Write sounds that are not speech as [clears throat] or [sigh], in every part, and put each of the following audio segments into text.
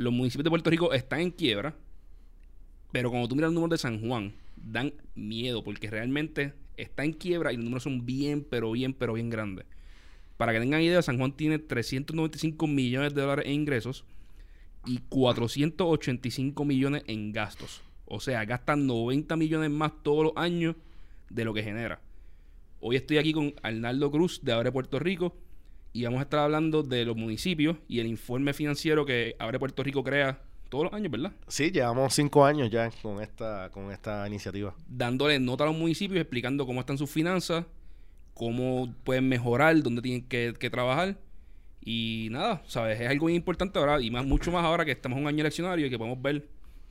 los municipios de Puerto Rico están en quiebra, pero cuando tú miras los números de San Juan, dan miedo porque realmente está en quiebra y los números son bien, pero bien, pero bien grandes. Para que tengan idea, San Juan tiene 395 millones de dólares en ingresos y 485 millones en gastos. O sea, gastan 90 millones más todos los años de lo que genera. Hoy estoy aquí con Arnaldo Cruz de Abre Puerto Rico y vamos a estar hablando de los municipios y el informe financiero que Abre Puerto Rico crea todos los años, ¿verdad? Sí, llevamos cinco años ya con esta, con esta iniciativa. Dándole nota a los municipios, explicando cómo están sus finanzas, cómo pueden mejorar, dónde tienen que, trabajar. Y nada, ¿sabes? Es algo muy importante ahora, y más mucho más ahora que estamos en un año eleccionario y que podemos ver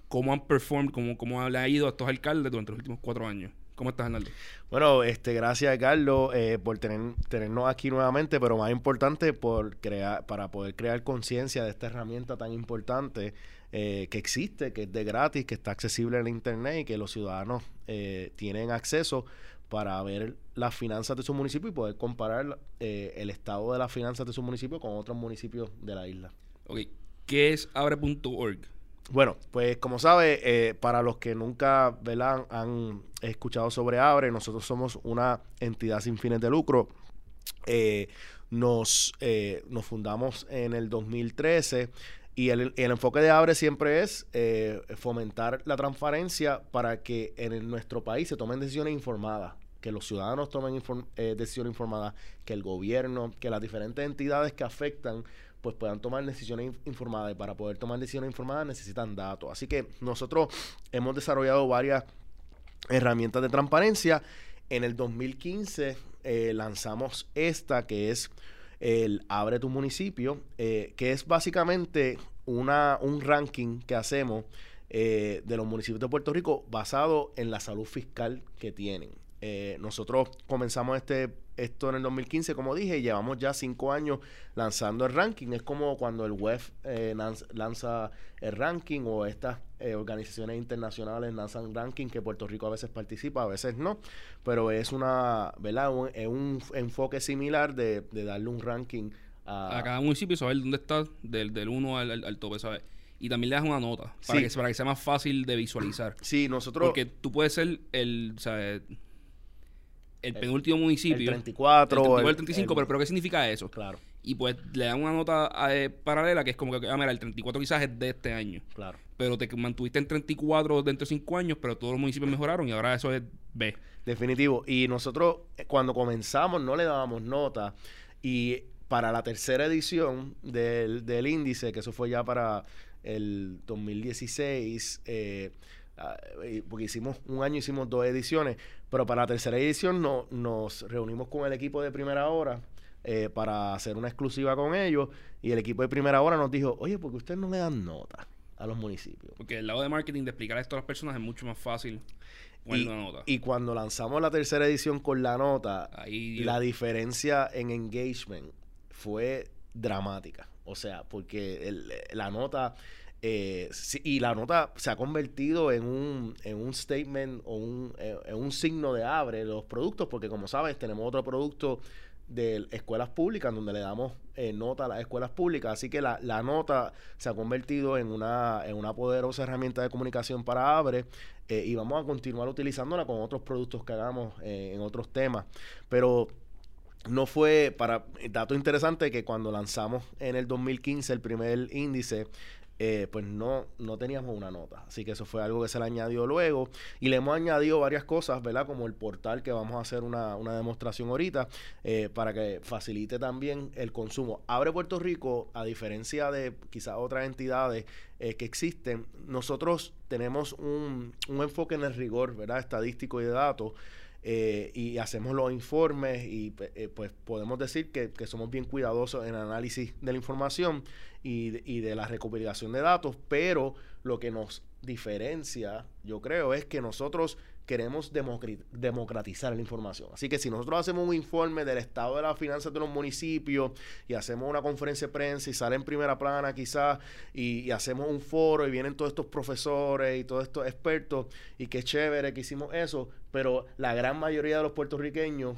cómo han performed, cómo, cómo le ha ido a estos alcaldes durante los últimos cuatro años. ¿Cómo estás, Arnaldo? Bueno, este, gracias, Carlos, eh, por tener, tenernos aquí nuevamente, pero más importante, por crear, para poder crear conciencia de esta herramienta tan importante eh, que existe, que es de gratis, que está accesible en Internet y que los ciudadanos eh, tienen acceso para ver las finanzas de su municipio y poder comparar eh, el estado de las finanzas de su municipio con otros municipios de la isla. Ok, ¿qué es abre.org? Bueno, pues como sabe, para los que nunca han escuchado sobre Abre, nosotros somos una entidad sin fines de lucro. nos, nos fundamos en el 2013 y el, enfoque de Abre siempre es eh, fomentar la transparencia para que en nuestro país se tomen decisiones informadas, que los ciudadanos tomen eh, decisiones informadas, que el gobierno, que las diferentes entidades que afectan pues puedan tomar decisiones informadas y para poder tomar decisiones informadas necesitan datos. Así que nosotros hemos desarrollado varias herramientas de transparencia. En el 2015 eh, lanzamos esta que es el Abre tu municipio, eh, que es básicamente una, un ranking que hacemos eh, de los municipios de Puerto Rico basado en la salud fiscal que tienen. Eh, nosotros comenzamos este esto en el 2015, como dije, y llevamos ya cinco años lanzando el ranking. Es como cuando el web eh, lanza el ranking o estas eh, organizaciones internacionales lanzan ranking que Puerto Rico a veces participa, a veces no. Pero es una, ¿verdad? Un, es un enfoque similar de, darle un ranking a, cada municipio y saber dónde está del, del 1 al, al, tope, ¿sabes? y también le das una nota para, que, para que sea más fácil de visualizar. Sí, nosotros... Porque tú puedes ser el, o sea, el penúltimo municipio. El 34. El, el 35, pero, pero ¿qué significa eso? Claro. Y pues le dan una nota eh, paralela que es como que, ah, mira, el 34 quizás es de este año. Claro. Pero te mantuviste en 34 dentro de 5 años, pero todos los municipios mejoraron y ahora eso es B. Definitivo. Y nosotros eh, cuando comenzamos no le dábamos nota y para la tercera edición del, del índice, que eso fue ya para el 2016, eh, Ah, porque hicimos un año, hicimos dos ediciones, pero para la tercera edición no, nos reunimos con el equipo de primera hora eh, para hacer una exclusiva con ellos y el equipo de primera hora nos dijo, oye, porque ustedes no le dan nota a los municipios. Porque el lado de marketing de explicar esto a las personas es mucho más fácil. Y, nota. y cuando lanzamos la tercera edición con la nota, la diferencia en engagement fue dramática. O sea, porque la nota eh, y la nota se ha convertido en un, en un statement o un, eh, en un signo de abre los productos, porque como sabes, tenemos otro producto de escuelas públicas donde le damos eh, nota a las escuelas públicas. Así que la, la, nota se ha convertido en una, en una poderosa herramienta de comunicación para Abre y vamos a continuar utilizándola con otros productos que hagamos en otros temas. Pero no fue para dato interesante que cuando lanzamos en el 2015 el primer índice eh, pues no, no teníamos una nota. Así que eso fue algo que se le añadió luego. Y le hemos añadido varias cosas, ¿verdad? Como el portal que vamos a hacer una, demostración ahorita eh, para que facilite también el consumo. Abre Puerto Rico, a diferencia de quizás otras entidades eh, que existen, nosotros tenemos un, un enfoque en el rigor, ¿verdad? Estadístico y de datos. Eh, y hacemos los informes y eh, pues podemos decir que, somos bien cuidadosos en el análisis de la información y, y de la recopilación de datos, pero lo que nos diferencia, yo creo, es que nosotros queremos democratizar la información. Así que si nosotros hacemos un informe del estado de las finanzas de los municipios y hacemos una conferencia de prensa y sale en primera plana quizás y, hacemos un foro y vienen todos estos profesores y todos estos expertos y qué chévere que hicimos eso, pero la gran mayoría de los puertorriqueños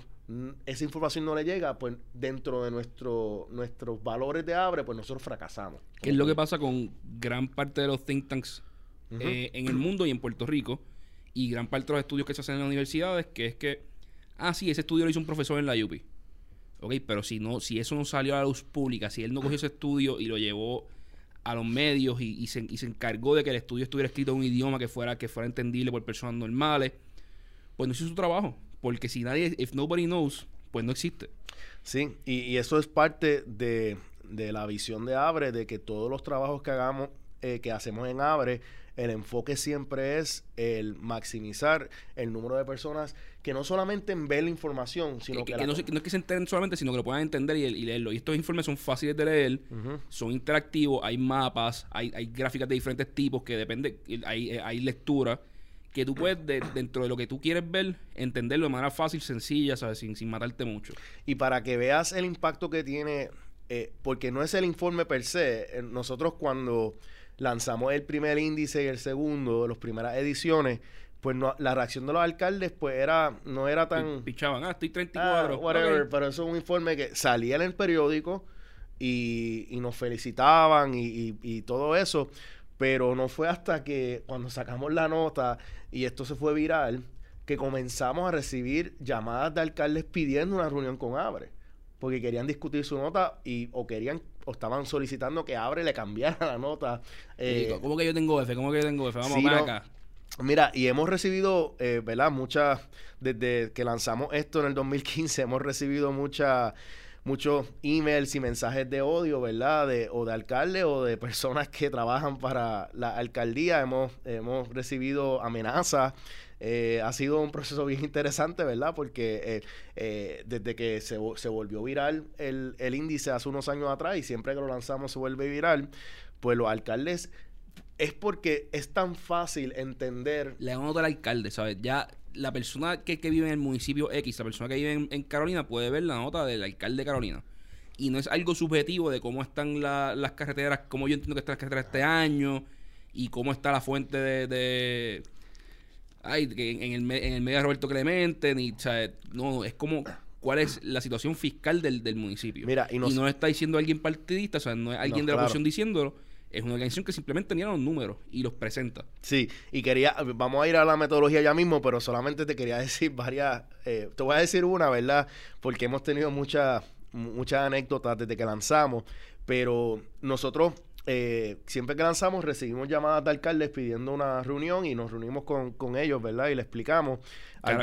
esa información no le llega, pues dentro de nuestro, nuestros valores de Abre, pues nosotros fracasamos. ¿Qué es lo que pasa con gran parte de los think tanks eh, en el mundo y en Puerto Rico? Y gran parte de los estudios que se hacen en las universidades, que es que, ah, sí, ese estudio lo hizo un profesor en la UPI. Ok, pero si no, si eso no salió a la luz pública, si él no cogió ese estudio y lo llevó a los medios y, se, encargó de que el estudio estuviera escrito en un idioma que fuera, que fuera entendible por personas normales, pues no hizo su trabajo. Porque si nadie, if nobody knows, pues no existe. Sí, y, eso es parte de, de, la visión de Abre, de que todos los trabajos que hagamos, eh, que hacemos en Abre, el enfoque siempre es el maximizar el número de personas que no solamente en ver la información, sino que... que, no, es que se enteren solamente, sino que lo puedan entender y, leerlo. Y estos informes son fáciles de leer, son interactivos, hay mapas, hay, hay, gráficas de diferentes tipos que depende, hay, hay lectura que tú puedes, dentro de lo que tú quieres ver, entenderlo de manera fácil, sencilla, ¿sabes? Sin, sin matarte mucho. Y para que veas el impacto que tiene, eh, porque no es el informe per se, eh, nosotros cuando lanzamos el primer índice y el segundo, las primeras ediciones, pues no, la reacción de los alcaldes pues era no era tan pichaban ah estoy 34 ah, whatever pero eso es un informe que salía en el periódico y, y nos felicitaban y, y, todo eso pero no fue hasta que cuando sacamos la nota y esto se fue viral que comenzamos a recibir llamadas de alcaldes pidiendo una reunión con Abre porque querían discutir su nota y o querían o estaban solicitando que Abre le cambiara la nota. Eh, ¿Cómo que yo tengo F? ¿Cómo que yo tengo F? Vamos a acá. Mira, y hemos recibido, eh, ¿verdad? Muchas, desde que lanzamos esto en el 2015, hemos recibido muchas muchos emails y mensajes de odio, ¿verdad? De, o de alcaldes o de personas que trabajan para la alcaldía. Hemos, hemos recibido amenazas eh, ha sido un proceso bien interesante, ¿verdad? Porque eh, eh, desde que se, se, volvió viral el, el índice hace unos años atrás y siempre que lo lanzamos se vuelve viral, pues los alcaldes es porque es tan fácil entender. Le nota al alcalde, ¿sabes? Ya la persona que, que, vive en el municipio X, la persona que vive en, Carolina, puede ver la nota del alcalde de Carolina. Y no es algo subjetivo de cómo están las carreteras, cómo yo entiendo que están las carreteras este año y cómo está la fuente de ay, en, el, en el medio de Roberto Clemente, ni, o sea, no, es como cuál es la situación fiscal del, del municipio. Mira, y, no está diciendo alguien partidista, o sea, no es alguien de la oposición diciéndolo, es una organización que simplemente tenía los números y los presenta. Sí, y quería, vamos a ir a la metodología ya mismo, pero solamente te quería [laughs] decir varias, eh, te voy a decir una, ¿verdad? Porque hemos tenido muchas muchas anécdotas desde que lanzamos, pero nosotros eh, siempre que lanzamos recibimos llamadas de alcaldes pidiendo una reunión y nos reunimos con, con ellos, ¿verdad? Y le explicamos.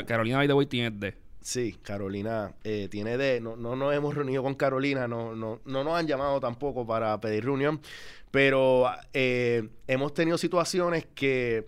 Carolina by the tiene D. Sí, Carolina eh, tiene D. No, no nos hemos reunido con Carolina, no, no, no nos han llamado tampoco para pedir reunión, pero eh, hemos tenido situaciones que,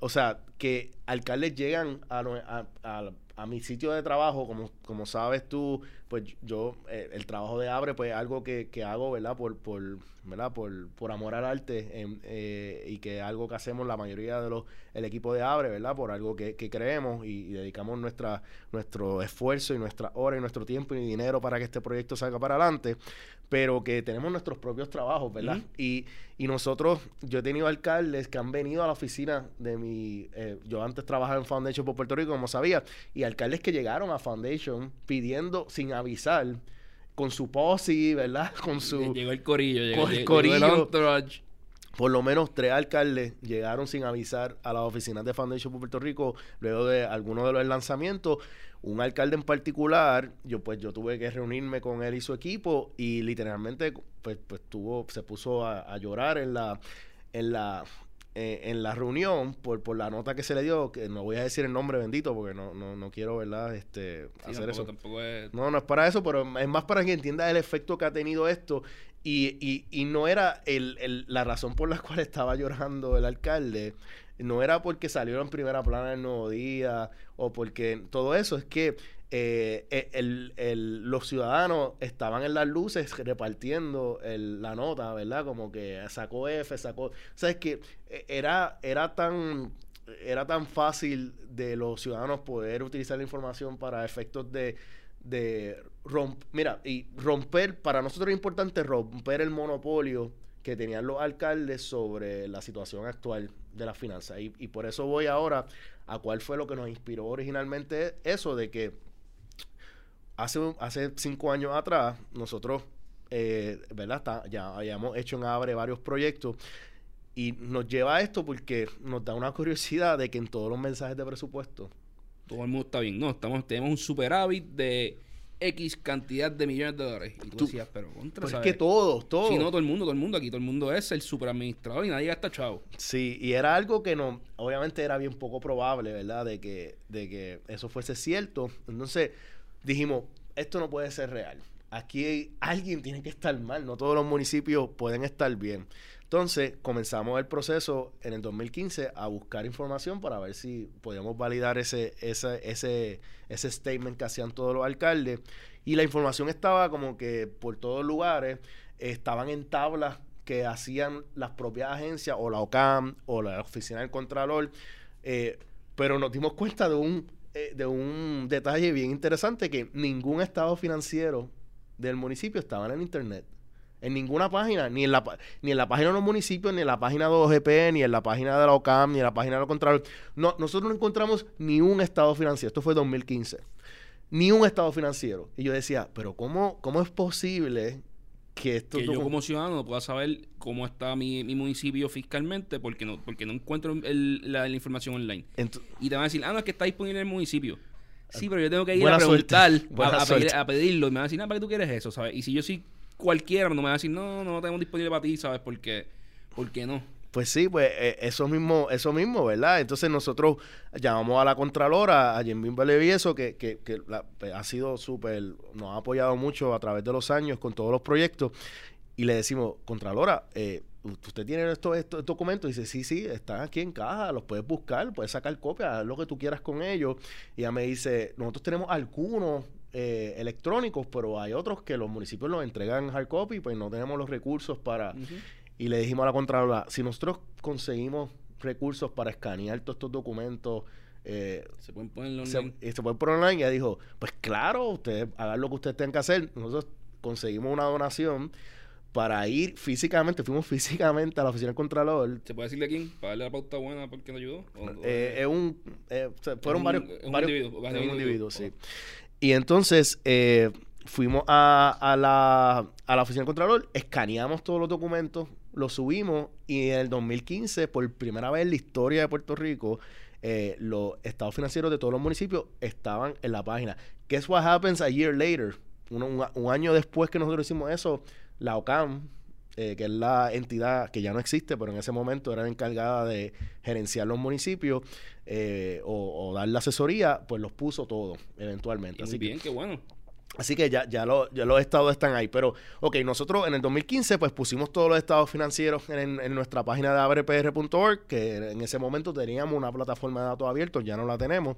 o sea, que alcaldes llegan a, a, a, a mi sitio de trabajo, como, como sabes tú, pues yo, eh, el trabajo de Abre, pues algo que, que hago, ¿verdad? Por, por, ¿verdad? Por, por amor al arte eh, y que algo que hacemos la mayoría de los, el equipo de Abre, ¿verdad? Por algo que, que creemos y, dedicamos nuestra, nuestro esfuerzo y nuestra hora y nuestro tiempo y dinero para que este proyecto salga para adelante, pero que tenemos nuestros propios trabajos, ¿verdad? y, y nosotros, yo he tenido alcaldes que han venido a la oficina de mi, eh, yo antes trabajaba en Foundation por Puerto Rico, como sabía, y alcaldes que llegaron a Foundation pidiendo sin avisar con su posi, ¿verdad? [laughs] Con su... Llegó el corillo, llegó, el corillo. Por lo menos tres alcaldes llegaron sin avisar a las oficinas de Foundation por Puerto Rico luego de algunos de los lanzamientos. Un alcalde en particular, yo pues yo tuve que reunirme con él y su equipo y literalmente pues, pues tuvo, se puso a llorar en la en la eh, en la reunión por, por la nota que se le dio, que no voy a decir el nombre bendito porque no, no, no quiero, ¿verdad? Este, hacer eso. No, no es para eso, pero es más para que entienda el efecto que ha tenido esto. Y, y, y no era el, el, la razón por la cual estaba llorando el alcalde, no era porque salió en primera plana el nuevo día o porque todo eso, es que eh, eh, el, el, los ciudadanos estaban en las luces repartiendo la nota, ¿verdad? Como que sacó F, sacó... O sea, es que eh, era, era tan era tan fácil de los ciudadanos poder utilizar la información para efectos de, de romper, mira, y romper, para nosotros es importante romper el monopolio que tenían los alcaldes sobre la situación actual de las finanzas. Y, y por eso voy ahora a cuál fue lo que nos inspiró originalmente eso de que hace, hace cinco años atrás nosotros, eh, ¿verdad? ya habíamos hecho en Abre varios proyectos y nos lleva a esto porque nos da una curiosidad de que en todos los mensajes de presupuesto todo el mundo está bien. No, estamos, tenemos un superávit de X cantidad de millones de dólares. Y tú, decías, pero contra, pues es que todos, todos. Sí, no, todo el mundo, todo el mundo. Aquí todo el mundo es el superadministrador y nadie gasta chavo. Sí, y era algo que no, obviamente era bien poco probable, ¿verdad? De que, de que eso fuese cierto. Entonces dijimos, esto no puede ser real. Aquí alguien tiene que estar mal, no todos los municipios pueden estar bien. Entonces comenzamos el proceso en el 2015 a buscar información para ver si podíamos validar ese, ese, ese, ese statement que hacían todos los alcaldes. Y la información estaba como que por todos lugares, estaban en tablas que hacían las propias agencias o la OCAM o la Oficina del Contralor. Eh, pero nos dimos cuenta de un, eh, de un detalle bien interesante que ningún estado financiero del municipio estaba en el Internet. En ninguna página, ni en la, ni en la página de los municipios, ni en la página de OGP, ni en la página de la OCAM, ni en la página de los Contralor. No, nosotros no encontramos ni un estado financiero. Esto fue 2015. Ni un estado financiero. Y yo decía, pero ¿cómo, cómo es posible que esto... Que yo como ciudadano pueda saber cómo está mi, municipio fiscalmente porque no, porque no encuentro la, información online. y te van a decir, ah, no, es que está disponible en el municipio. Sí, pero yo tengo que ir a preguntar, a, a, pedirlo. Y me van a decir, ah, ¿para qué tú quieres eso? ¿sabes? Y si yo sí cualquiera no me va a decir, no, no lo tenemos disponible para ti, ¿sabes? Porque, ¿Por qué no? Pues sí, pues eh, eso mismo, eso mismo, ¿verdad? Entonces nosotros llamamos a la Contralora, a Jim Belevieso, que, que, que pues, ha sido súper, nos ha apoyado mucho a través de los años con todos los proyectos, y le decimos, Contralora, eh, usted tiene estos, estos documentos, dice, sí, sí, están aquí en caja, los puedes buscar, puedes sacar copias, lo que tú quieras con ellos. Y ella me dice, nosotros tenemos algunos eh, electrónicos, pero hay otros que los municipios los entregan hard copy, pues no tenemos los recursos para... Y le dijimos a la Contralora, si nosotros conseguimos recursos para escanear todos estos documentos, eh, se pueden poner online. Se, se pueden poner online. Y ella dijo, pues claro, ustedes hagan lo que ustedes tengan que hacer. Nosotros conseguimos una donación para ir físicamente, fuimos [laughs] físicamente a la oficina del Contralor. ¿Se puede decirle a quién? ¿Para darle la pauta buena porque nos ayudó? Eh, es un, fueron varios, varios, un individuo, sí. Y entonces eh, fuimos a, a, la, a la oficina del Contralor, escaneamos todos los documentos, los subimos y en el 2015, por primera vez en la historia de Puerto Rico, eh, los estados financieros de todos los municipios estaban en la página. Guess what happens a year later? un, año después que nosotros hicimos eso, la OCAM, eh, que es la entidad que ya no existe, pero en ese momento era encargada de gerenciar los municipios, eh, o, dar la asesoría, pues los puso todo eventualmente. Así bien, qué bueno. Así que ya, ya, ya los estados están ahí. Pero, ok, nosotros en el 2015 pues pusimos todos los estados financieros en, nuestra página de abrepr.org, que en ese momento teníamos una plataforma de datos abiertos, ya no la tenemos.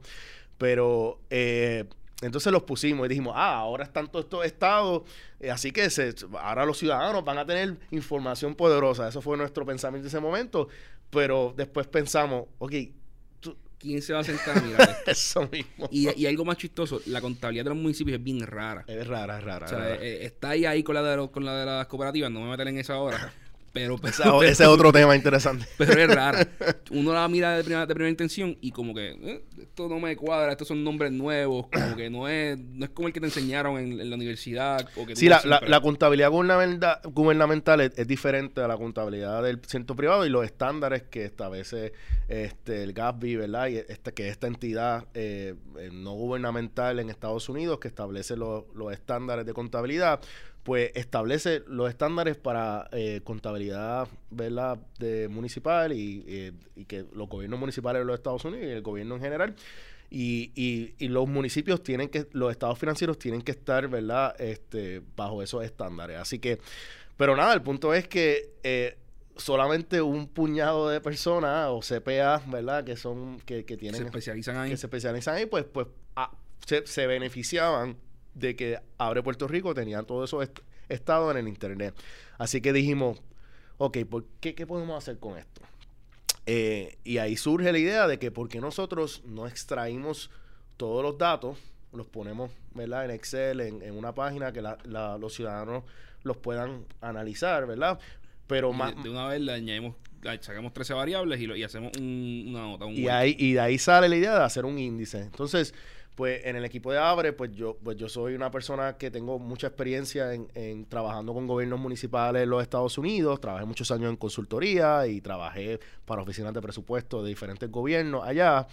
Pero eh, entonces los pusimos y dijimos, ah, ahora están todos estos estados, eh, así que se, ahora los ciudadanos van a tener información poderosa. Eso fue nuestro pensamiento en ese momento. Pero después pensamos, ok, ¿Quién se va a sentar a mirar [laughs] Eso mismo. Y, y, algo más chistoso, la contabilidad de los municipios es bien rara. Es rara, es rara. O sea, eh, está ahí, ahí con la, de con la de las cooperativas, no me meter en esa hora. [laughs] Pero, ese es otro tema interesante. [laughs] Pero es raro. [laughs] Uno la mira de primera, de primera intención y como que eh, esto no me cuadra, estos son nombres nuevos, como que no es, no es como el que te enseñaron en, la universidad. O que sí, la, la, contabilidad gubernamental, gubernamental es, diferente a la contabilidad del centro privado y los estándares que establece este, el GASB, ¿verdad? Y este, que esta entidad eh, eh, no gubernamental en Estados Unidos que establece los estándares de contabilidad pues establece los estándares para eh, contabilidad ¿verdad? De municipal y, que los gobiernos municipales de los Estados Unidos y el gobierno en general. Y, y, los municipios tienen que, los estados financieros tienen que estar, ¿verdad? Este, bajo esos estándares. Así que, pero nada, el punto es que eh, solamente un puñado de personas o CPA, ¿verdad? Que son, que, que tienen... Se especializan ahí. Que se especializan ahí, pues, pues ah, se, se beneficiaban de que Abre Puerto Rico tenía todo eso estado en el Internet. Así que dijimos, ok, ¿por qué, ¿qué podemos hacer con esto? Eh, y ahí surge la idea de que por qué nosotros no extraímos todos los datos, los ponemos ¿verdad? en Excel, en, una página que los ciudadanos los puedan analizar, ¿verdad? Pero más... De, una vez le añadimos sacamos 13 variables y, y hacemos una nota. Un y, ahí, y de ahí sale la idea de hacer un índice. Entonces, pues en el equipo de Abre, pues yo, pues yo soy una persona que tengo mucha experiencia en, en, trabajando con gobiernos municipales en los Estados Unidos, trabajé muchos años en consultoría y trabajé para oficinas de presupuesto de diferentes gobiernos allá.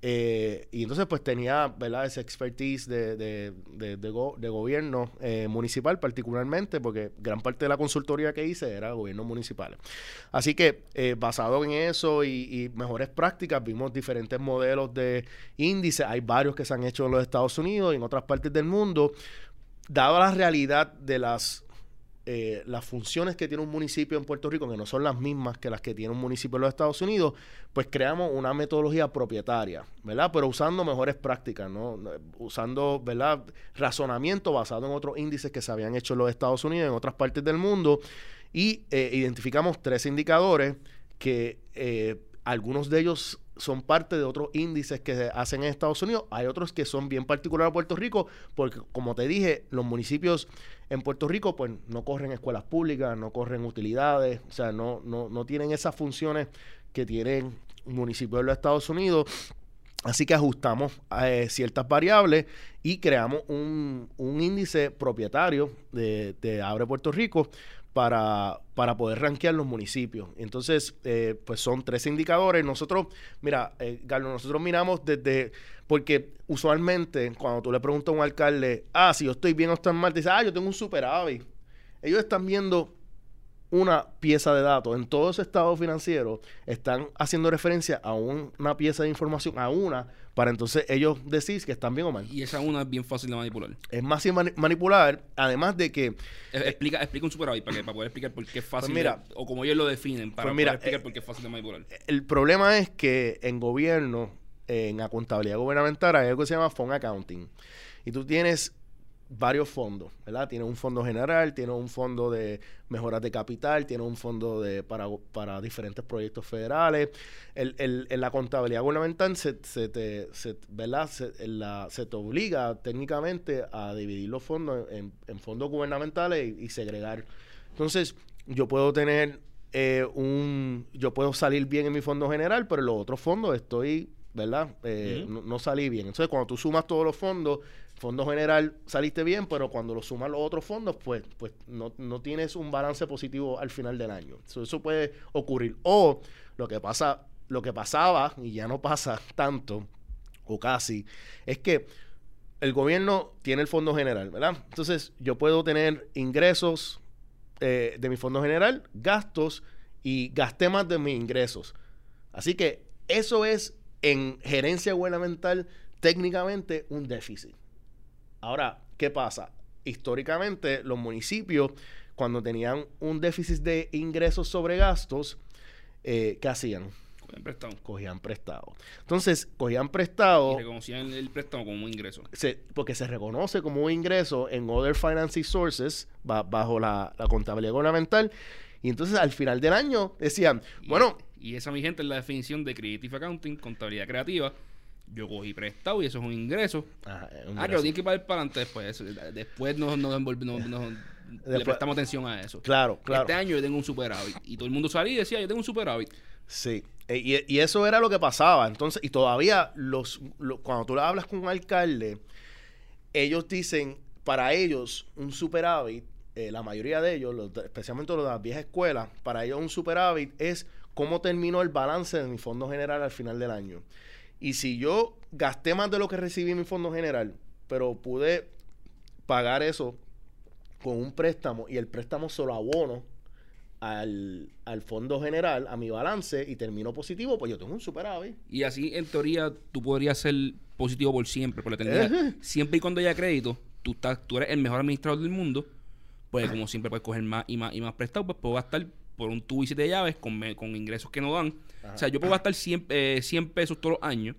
Eh, y entonces pues tenía, ¿verdad? Esa expertise de, de, de, de, gobierno eh, municipal particularmente, porque gran parte de la consultoría que hice era gobiernos municipales. Así que eh, basado en eso y, mejores prácticas, vimos diferentes modelos de índice. Hay varios que se han hecho en los Estados Unidos y en otras partes del mundo. Dada la realidad de las eh, las funciones que tiene un municipio en Puerto Rico, que no son las mismas que las que tiene un municipio en los Estados Unidos, pues creamos una metodología propietaria, ¿verdad? Pero usando mejores prácticas, ¿no? Usando, ¿verdad? Razonamiento basado en otros índices que se habían hecho en los Estados Unidos, en otras partes del mundo, y eh, identificamos tres indicadores que eh, algunos de ellos son parte de otros índices que se hacen en Estados Unidos. Hay otros que son bien particulares a Puerto Rico, porque como te dije, los municipios en Puerto Rico pues no corren escuelas públicas, no corren utilidades, o sea, no, no, no tienen esas funciones que tienen municipios de los Estados Unidos. Así que ajustamos eh, ciertas variables y creamos un, un índice propietario de, de Abre Puerto Rico para, para poder rankear los municipios. Entonces, eh, pues son tres indicadores. Nosotros, mira, eh, Carlos, nosotros miramos desde, porque usualmente cuando tú le preguntas a un alcalde, ah, si yo estoy bien o estoy mal, te dice, ah, yo tengo un superávit. Ellos están viendo una pieza de datos. En todo ese estado financiero están haciendo referencia a una pieza de información, a una, para entonces ellos decir que están bien o mal. Y esa una es bien fácil de manipular. Es más fácil manipular, además de que... Eh, explica, explica un superávit para, que, para poder explicar por qué es pues fácil, mira, o como ellos lo definen, para pues poder explicar eh, por qué es fácil de manipular. El problema es que en gobierno, en la contabilidad gubernamental, hay algo que se llama phone accounting. Y tú tienes varios fondos, ¿verdad? Tiene un fondo general, tiene un fondo de mejoras de capital, tiene un fondo de para, para diferentes proyectos federales. El, el, en la contabilidad gubernamental se, se te, se, ¿verdad? Se, la, se te obliga técnicamente a dividir los fondos en, fondos gubernamentales y, segregar. Entonces, yo puedo tener eh, un... Yo puedo salir bien en mi fondo general, pero en los otros fondos estoy ¿verdad? Eh, no, no, salí bien. Entonces, cuando tú sumas todos los fondos, fondo general saliste bien, pero cuando lo sumas los otros fondos, pues, pues no, no tienes un balance positivo al final del año. eso puede ocurrir. O lo que pasa, lo que pasaba, y ya no pasa [laughs] tanto, o casi, es que el gobierno tiene el fondo general, ¿verdad? Entonces, yo puedo tener ingresos eh, de mi fondo general, gastos, y gasté más de mis ingresos. Así que eso es en gerencia gubernamental técnicamente un déficit. Ahora, ¿qué pasa? Históricamente, los municipios, cuando tenían un déficit de ingresos sobre gastos, eh, ¿qué hacían? Cogían prestado. Cogían prestado. Entonces, cogían prestado. Y reconocían el préstamo como un ingreso. porque se reconoce como un ingreso en Other Financing Sources, bajo la, contabilidad gubernamental. Y entonces, al final del año, decían, bueno. Y esa, mi gente, es la definición de Creative Accounting, contabilidad creativa yo cogí prestado y eso es un ingreso. ah, que lo tienes que pagar para adelante después. Después nos, nos, le prestamos atención a eso. Claro, claro. Este año yo tengo un superávit. Y todo el mundo salía y decía, yo tengo un superávit. Sí. E, y, y, eso era lo que pasaba. Entonces, y todavía los, cuando tú hablas con un alcalde, ellos dicen, para ellos, un superávit, eh, la mayoría de ellos, especialmente los de las viejas escuelas, para ellos un superávit es cómo terminó el balance de mi fondo general al final del año. Y si yo gasté más de lo que recibí en mi fondo general, pero pude pagar eso con un préstamo y el préstamo solo abono al, al, fondo general, a mi balance y termino positivo, pues yo tengo un superávit. Y así, en teoría, tú podrías ser positivo por siempre, por la eternidad. siempre y cuando haya crédito, tú, estás, tú eres el mejor administrador del mundo, pues como siempre puedes coger más y más y más prestado, pues puedo gastar por un tubo y siete llaves con, con ingresos que no dan. O sea, yo puedo gastar 100, eh, pesos todos los años,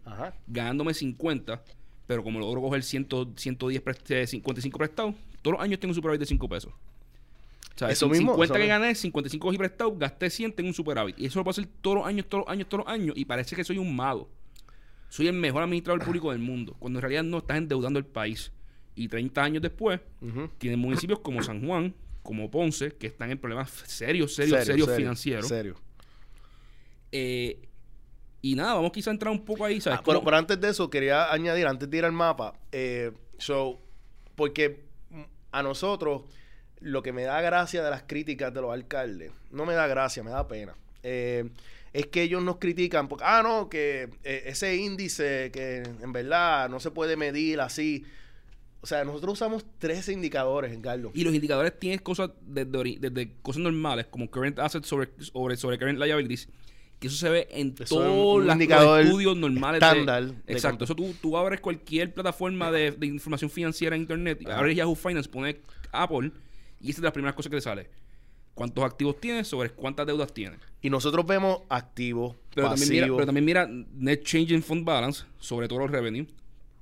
ganándome 50, pero como logro coger 100, 110, 55 prestados, todos los años tengo un superávit de 5 pesos. O sea, eso 50 que gané, 55 cogí prestado, gasté 100, tengo un superávit. Y eso lo puedo hacer todos los años, todos los años, todos los años. Y parece que soy un mago. Soy el mejor administrador público del mundo. Cuando en realidad no estás endeudando el país. Y 30 años después, tienen municipios como San Juan, como Ponce, que están en problemas serios, serios, serios financieros. Serio. Eh, y nada, vamos quizá a entrar un poco ahí, ¿sabes? Ah, pero, antes de eso, quería añadir, antes de ir al mapa, eh, so, porque a nosotros lo que me da gracia de las críticas de los alcaldes, no me da gracia, me da pena. Eh, es que ellos nos critican porque, ah, no, que eh, ese índice que en verdad no se puede medir así. O sea, nosotros usamos tres indicadores, en Carlos. Y los indicadores tienen cosas desde, desde cosas normales, como current assets sobre, sobre, sobre current liabilities, que eso se ve en todos los estudios normales. Estándar. exacto. Eso tú, tú abres cualquier plataforma de, información financiera en Internet, abres Yahoo Finance, pones Apple, y esa es la primera cosa que te sale. ¿Cuántos activos tienes sobre cuántas deudas tienes? Y nosotros vemos activos, pero También mira, pero también mira Net Changing Fund Balance, sobre todo los revenue,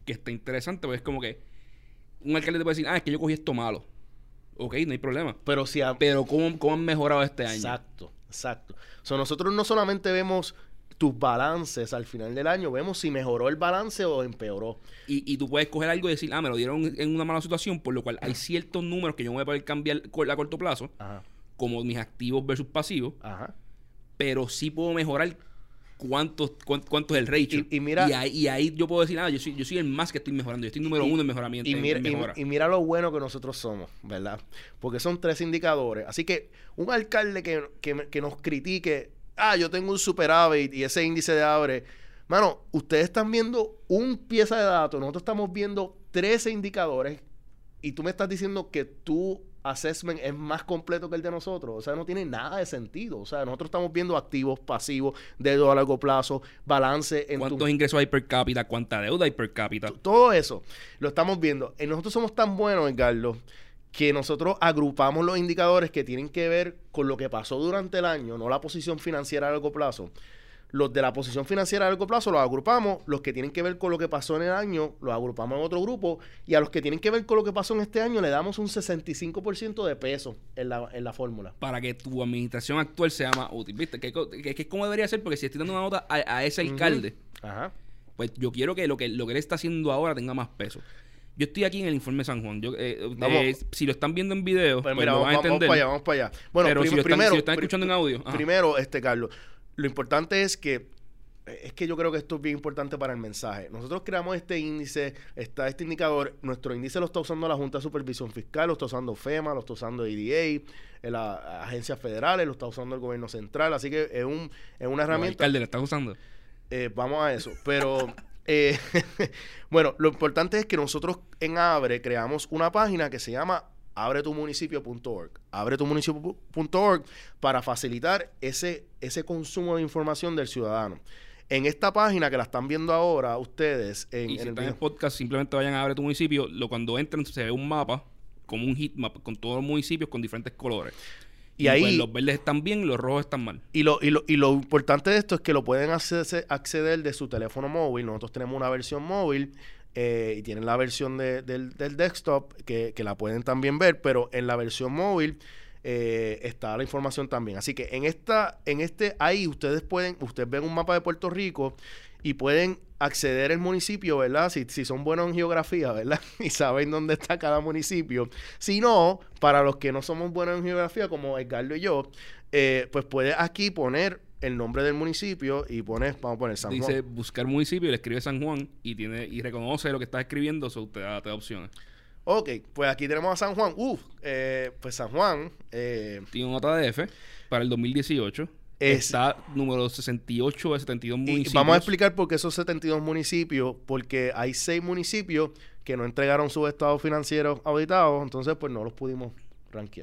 que está interesante, porque es como que un alcalde te puede decir, ah, es que yo cogí esto malo. Ok, no hay problema. Pero si Pero ¿cómo, ¿cómo, han mejorado este año? Exacto, exacto. O sea, nosotros no solamente vemos tus balances al final del año, vemos si mejoró el balance o empeoró. Y, y tú puedes coger algo y decir, ah, me lo dieron en una mala situación, por lo cual hay ciertos números que yo no voy a poder cambiar a corto plazo. Ajá como mis activos versus pasivos. Ajá. Pero sí puedo mejorar cuánto, cuánto, es el ratio. Y, mira, y ahí, yo puedo decir, ah, yo soy, yo soy el más que estoy mejorando. Yo estoy número uno en mejoramiento. Y mira, y, mira lo bueno que nosotros somos, ¿verdad? Porque son tres indicadores. Así que un alcalde que, que, nos critique, ah, yo tengo un superávit y ese índice de abre. Mano, ustedes están viendo un pieza de datos, nosotros estamos viendo 13 indicadores y tú me estás diciendo que tú assessment es más completo que el de nosotros. O sea, no tiene nada de sentido. O sea, nosotros estamos viendo activos, pasivos, deuda a largo plazo, balance en ¿Cuántos ingresos hay per cápita? ¿Cuánta deuda hay per cápita? Todo eso lo estamos viendo. Y nosotros somos tan buenos, Edgardo, que nosotros agrupamos los indicadores que tienen que ver con lo que pasó durante el año, no la posición financiera a largo plazo los de la posición financiera a largo plazo los agrupamos, los que tienen que ver con lo que pasó en el año los agrupamos en otro grupo y a los que tienen que ver con lo que pasó en este año le damos un 65% de peso en la, en la fórmula. Para que tu administración actual sea más útil, ¿viste? Que, es como debería ser porque si estoy dando una nota a, ese alcalde, pues yo quiero que lo, que lo que él está haciendo ahora tenga más peso. Yo estoy aquí en el informe San Juan. Yo, eh, eh, si lo están viendo en video, pues, pues lo van a entender. Vamos para allá, vamos para allá. Bueno, pero si, lo están, escuchando en audio. Primero, este Carlos, lo importante es que es que yo creo que esto es bien importante para el mensaje. Nosotros creamos este índice, está este indicador, nuestro índice lo está usando la Junta de Supervisión Fiscal, lo está usando FEMA, lo está usando EDA, las agencias federales, lo está usando el gobierno central, así que es, un, es una herramienta... ¿El alcalde lo está usando? Eh, vamos a eso, pero... [laughs] Eh, [laughs] bueno, lo importante es que nosotros en Abre creamos una página que se llama abretumunicipio.org. Abretumunicipio.org para facilitar ese, ese consumo de información del ciudadano. En esta página que la están viendo ahora ustedes en, y si en el, podcast, simplemente vayan a Abre tu municipio. Lo, cuando entran se ve un mapa, como un heatmap, con todos los municipios con diferentes colores. Y, ahí pues, los verdes están bien, los rojos están mal. Y lo, y, lo, y lo importante de esto es que lo pueden acceder, acceder de su teléfono móvil. Nosotros tenemos una versión móvil eh, y tienen la versión de, del, del, desktop que, que, la pueden también ver, pero en la versión móvil eh, está la información también. Así que en esta, en este, ahí ustedes pueden, ustedes ven un mapa de Puerto Rico y pueden acceder al municipio, ¿verdad? Si, si son buenos en geografía, ¿verdad? [laughs] y saben dónde está cada municipio. Si no, para los que no somos buenos en geografía, como Edgardo y yo, eh, pues puede aquí poner el nombre del municipio y pones, vamos a poner San Juan. Dice buscar municipio y le escribe San Juan y tiene y reconoce lo que está escribiendo, eso te da, opciones. Ok, pues aquí tenemos a San Juan. Uf, eh, pues San Juan. Eh, Tiene un ADF para el 2018. está número 68 de 72 municipios. vamos a explicar por qué esos 72 municipios. Porque hay 6 municipios que no entregaron sus estados financieros auditados. Entonces, pues no los pudimos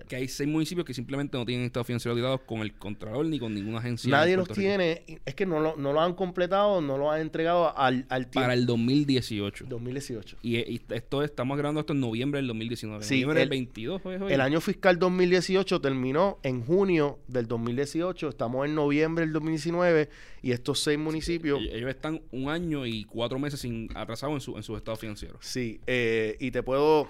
que hay seis municipios que simplemente no tienen estados financieros auditados con el Contralor ni con ninguna agencia. Nadie los tiene. Es que no lo, no lo han completado, no lo han entregado al, al tiempo. Para el 2018. 2018. Y, esto estamos grabando esto en noviembre del 2019. Sí, noviembre el, del 22. El año fiscal 2018 terminó en junio del 2018. Estamos en noviembre del 2019 y estos seis municipios... ellos están un año y cuatro meses sin atrasados en, su, en sus estados financieros. Sí, eh, y te puedo...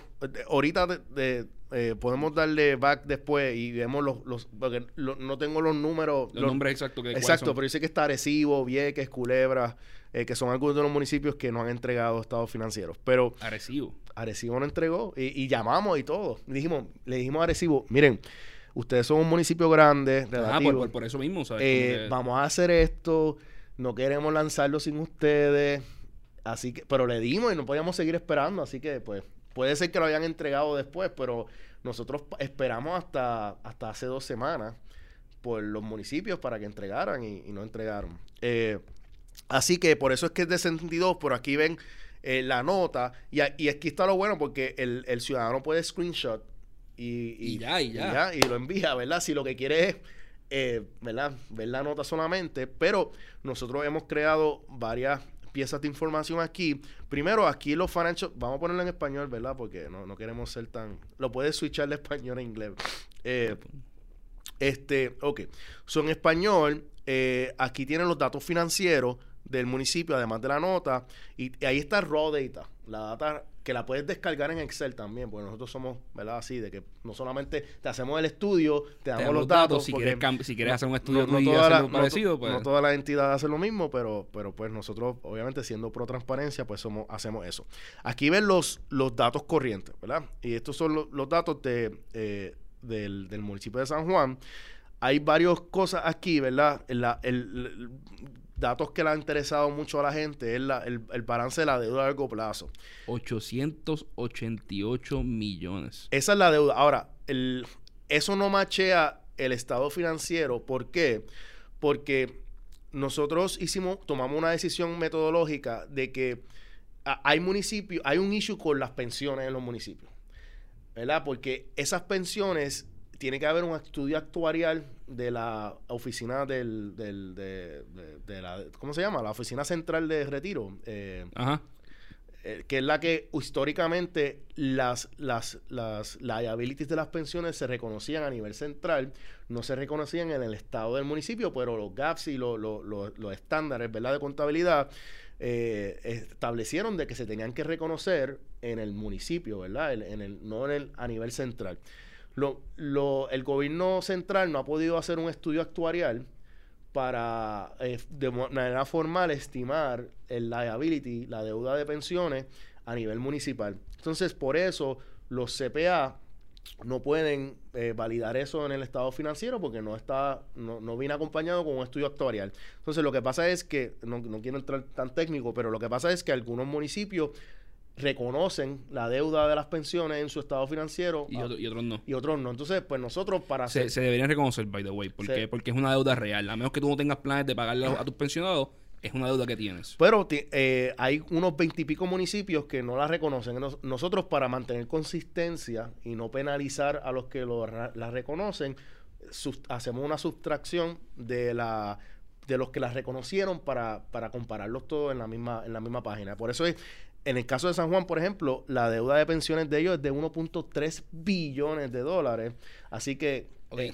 Ahorita de eh, podemos darle back después y vemos los, los porque no tengo los números. Los, nombres exactos que Exacto, pero dice que está Arecibo, Vieques, Culebra, eh, que son algunos de los municipios que no han entregado estados financieros. Pero Arecibo. Arecibo no entregó y, llamamos y todo. dijimos, le dijimos a Arecibo, miren, ustedes son un municipio grande, Ah, por, por, eso mismo, ¿sabes? Vamos a hacer esto, no queremos lanzarlo sin ustedes Así que, pero le dimos y no podíamos seguir esperando, así que pues puede ser que lo hayan entregado después, pero nosotros esperamos hasta, hasta hace dos semanas por los municipios para que entregaran y, no entregaron. Eh, así que por eso es que es de 62, por aquí ven eh, la nota y, y, aquí está lo bueno porque el, ciudadano puede screenshot y, y, ya, y ya. y lo envía, ¿verdad? Si lo que quiere es eh, ¿verdad? Ver la nota solamente, pero nosotros hemos creado varias piezas de información aquí. Primero, aquí los financial, vamos a ponerlo en español, ¿verdad? Porque no, no queremos ser tan... Lo puedes switchar de español a inglés. Eh, este, ok. Son en español, eh, aquí tienen los datos financieros del municipio, además de la nota, y, ahí está raw data, la data que la puedes descargar en Excel también, porque nosotros somos, ¿verdad? Así, de que no solamente te hacemos el estudio, te damos los datos. si, quieres si quieres hacer un estudio no, toda parecido, pues. No todas las entidades hacen lo mismo, pero, pero pues nosotros, obviamente, siendo pro transparencia, pues somos, hacemos eso. Aquí ven los, los datos corrientes, ¿verdad? Y estos son los, datos de, eh, del, del municipio de San Juan hay varias cosas aquí, ¿verdad? La, el, datos que le han interesado mucho a la gente es el, balance de la deuda a largo plazo. 888 millones. Esa es la deuda. Ahora, el, eso no machea el estado financiero. ¿Por qué? Porque nosotros hicimos, tomamos una decisión metodológica de que hay municipios, hay un issue con las pensiones en los municipios. ¿Verdad? Porque esas pensiones tiene que haber un estudio actuarial de la oficina del, del de, la, ¿cómo se llama? La oficina central de retiro. Eh, Ajá. Eh, que es la que históricamente las, las, las liabilities de las pensiones se reconocían a nivel central, no se reconocían en el estado del municipio, pero los gaps y los, los, estándares ¿verdad? de contabilidad eh, establecieron de que se tenían que reconocer en el municipio, ¿verdad? En el, no en el, a nivel central. Lo, lo, el gobierno central no ha podido hacer un estudio actuarial para eh, de manera formal estimar el liability, la deuda de pensiones a nivel municipal. Entonces, por eso los CPA no pueden eh, validar eso en el estado financiero porque no está no, no, viene acompañado con un estudio actuarial. Entonces, lo que pasa es que, no, no quiero entrar tan técnico, pero lo que pasa es que algunos municipios reconocen la deuda de las pensiones en su estado financiero y, otros no. Y otros no. Entonces, pues nosotros para se, se deberían reconocer, by the way, porque, porque es una deuda real. A menos que tú no tengas planes de pagarle a, tus pensionados, es una deuda que tienes. Pero eh, hay unos veintipico municipios que no la reconocen. nosotros para mantener consistencia y no penalizar a los que la reconocen, hacemos una sustracción de la de los que las reconocieron para, para compararlos todos en la misma en la misma página. Por eso es en el caso de San Juan, por ejemplo, la deuda de pensiones de ellos es de 1.3 billones de dólares. Así que. Okay.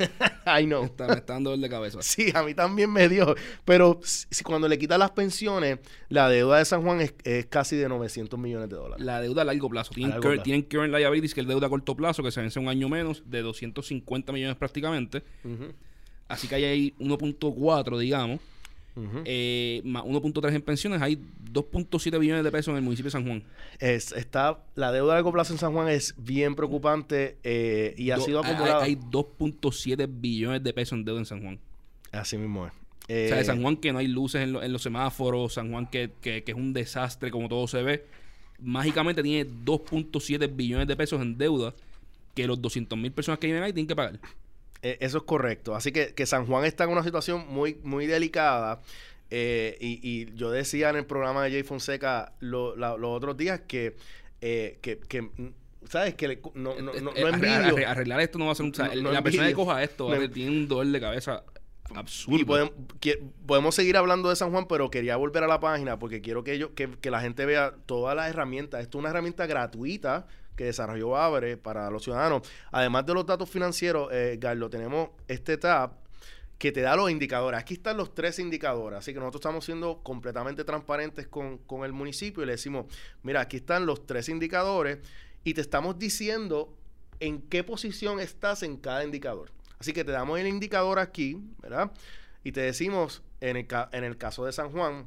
[laughs] I know. Está, me está dando dolor de cabeza. [laughs] Sí, a mí también me dio. Pero si, cuando le quitan las pensiones, la deuda de San Juan es, casi de 900 millones de dólares. La deuda a largo plazo. Tienen, current, tienen current liabilities, que es deuda a corto plazo, que se vence un año menos, de 250 millones prácticamente. Así que hay ahí 1.4, digamos eh, más 1.3 en pensiones, hay 2.7 billones de pesos en el municipio de San Juan. Es, está, la deuda a largo plazo en San Juan es bien preocupante eh, y ha sido acumulada. Hay, 2.7 billones de pesos en deuda en San Juan. Así mismo es. o sea, de San eh, Juan que no hay luces en, los semáforos, San Juan que, que, es un desastre como todo se ve. Mágicamente tiene 2.7 billones de pesos en deuda que los 200 mil personas que viven ahí tienen que pagar. E, eso es correcto. Así que, que, San Juan está en una situación muy, muy delicada. Eh, y, yo decía en el programa de Jay Fonseca los otros días que, eh, que, que ¿sabes? Que no, no, no, eh, Arreglar esto no va a ser un... la persona que coja esto tiene un dolor de cabeza absurdo. Y podemos, podemos, seguir hablando de San Juan, pero quería volver a la página porque quiero que, yo, que, que la gente vea todas las herramientas. Esto es una herramienta gratuita que desarrolló Abre para los ciudadanos. Además de los datos financieros, eh, tenemos este tab que te da los indicadores. Aquí están los tres indicadores. Así que nosotros estamos siendo completamente transparentes con, con el municipio y le decimos, mira, aquí están los tres indicadores y te estamos diciendo en qué posición estás en cada indicador. Así que te damos el indicador aquí, ¿verdad? Y te decimos, en el, caso de San Juan,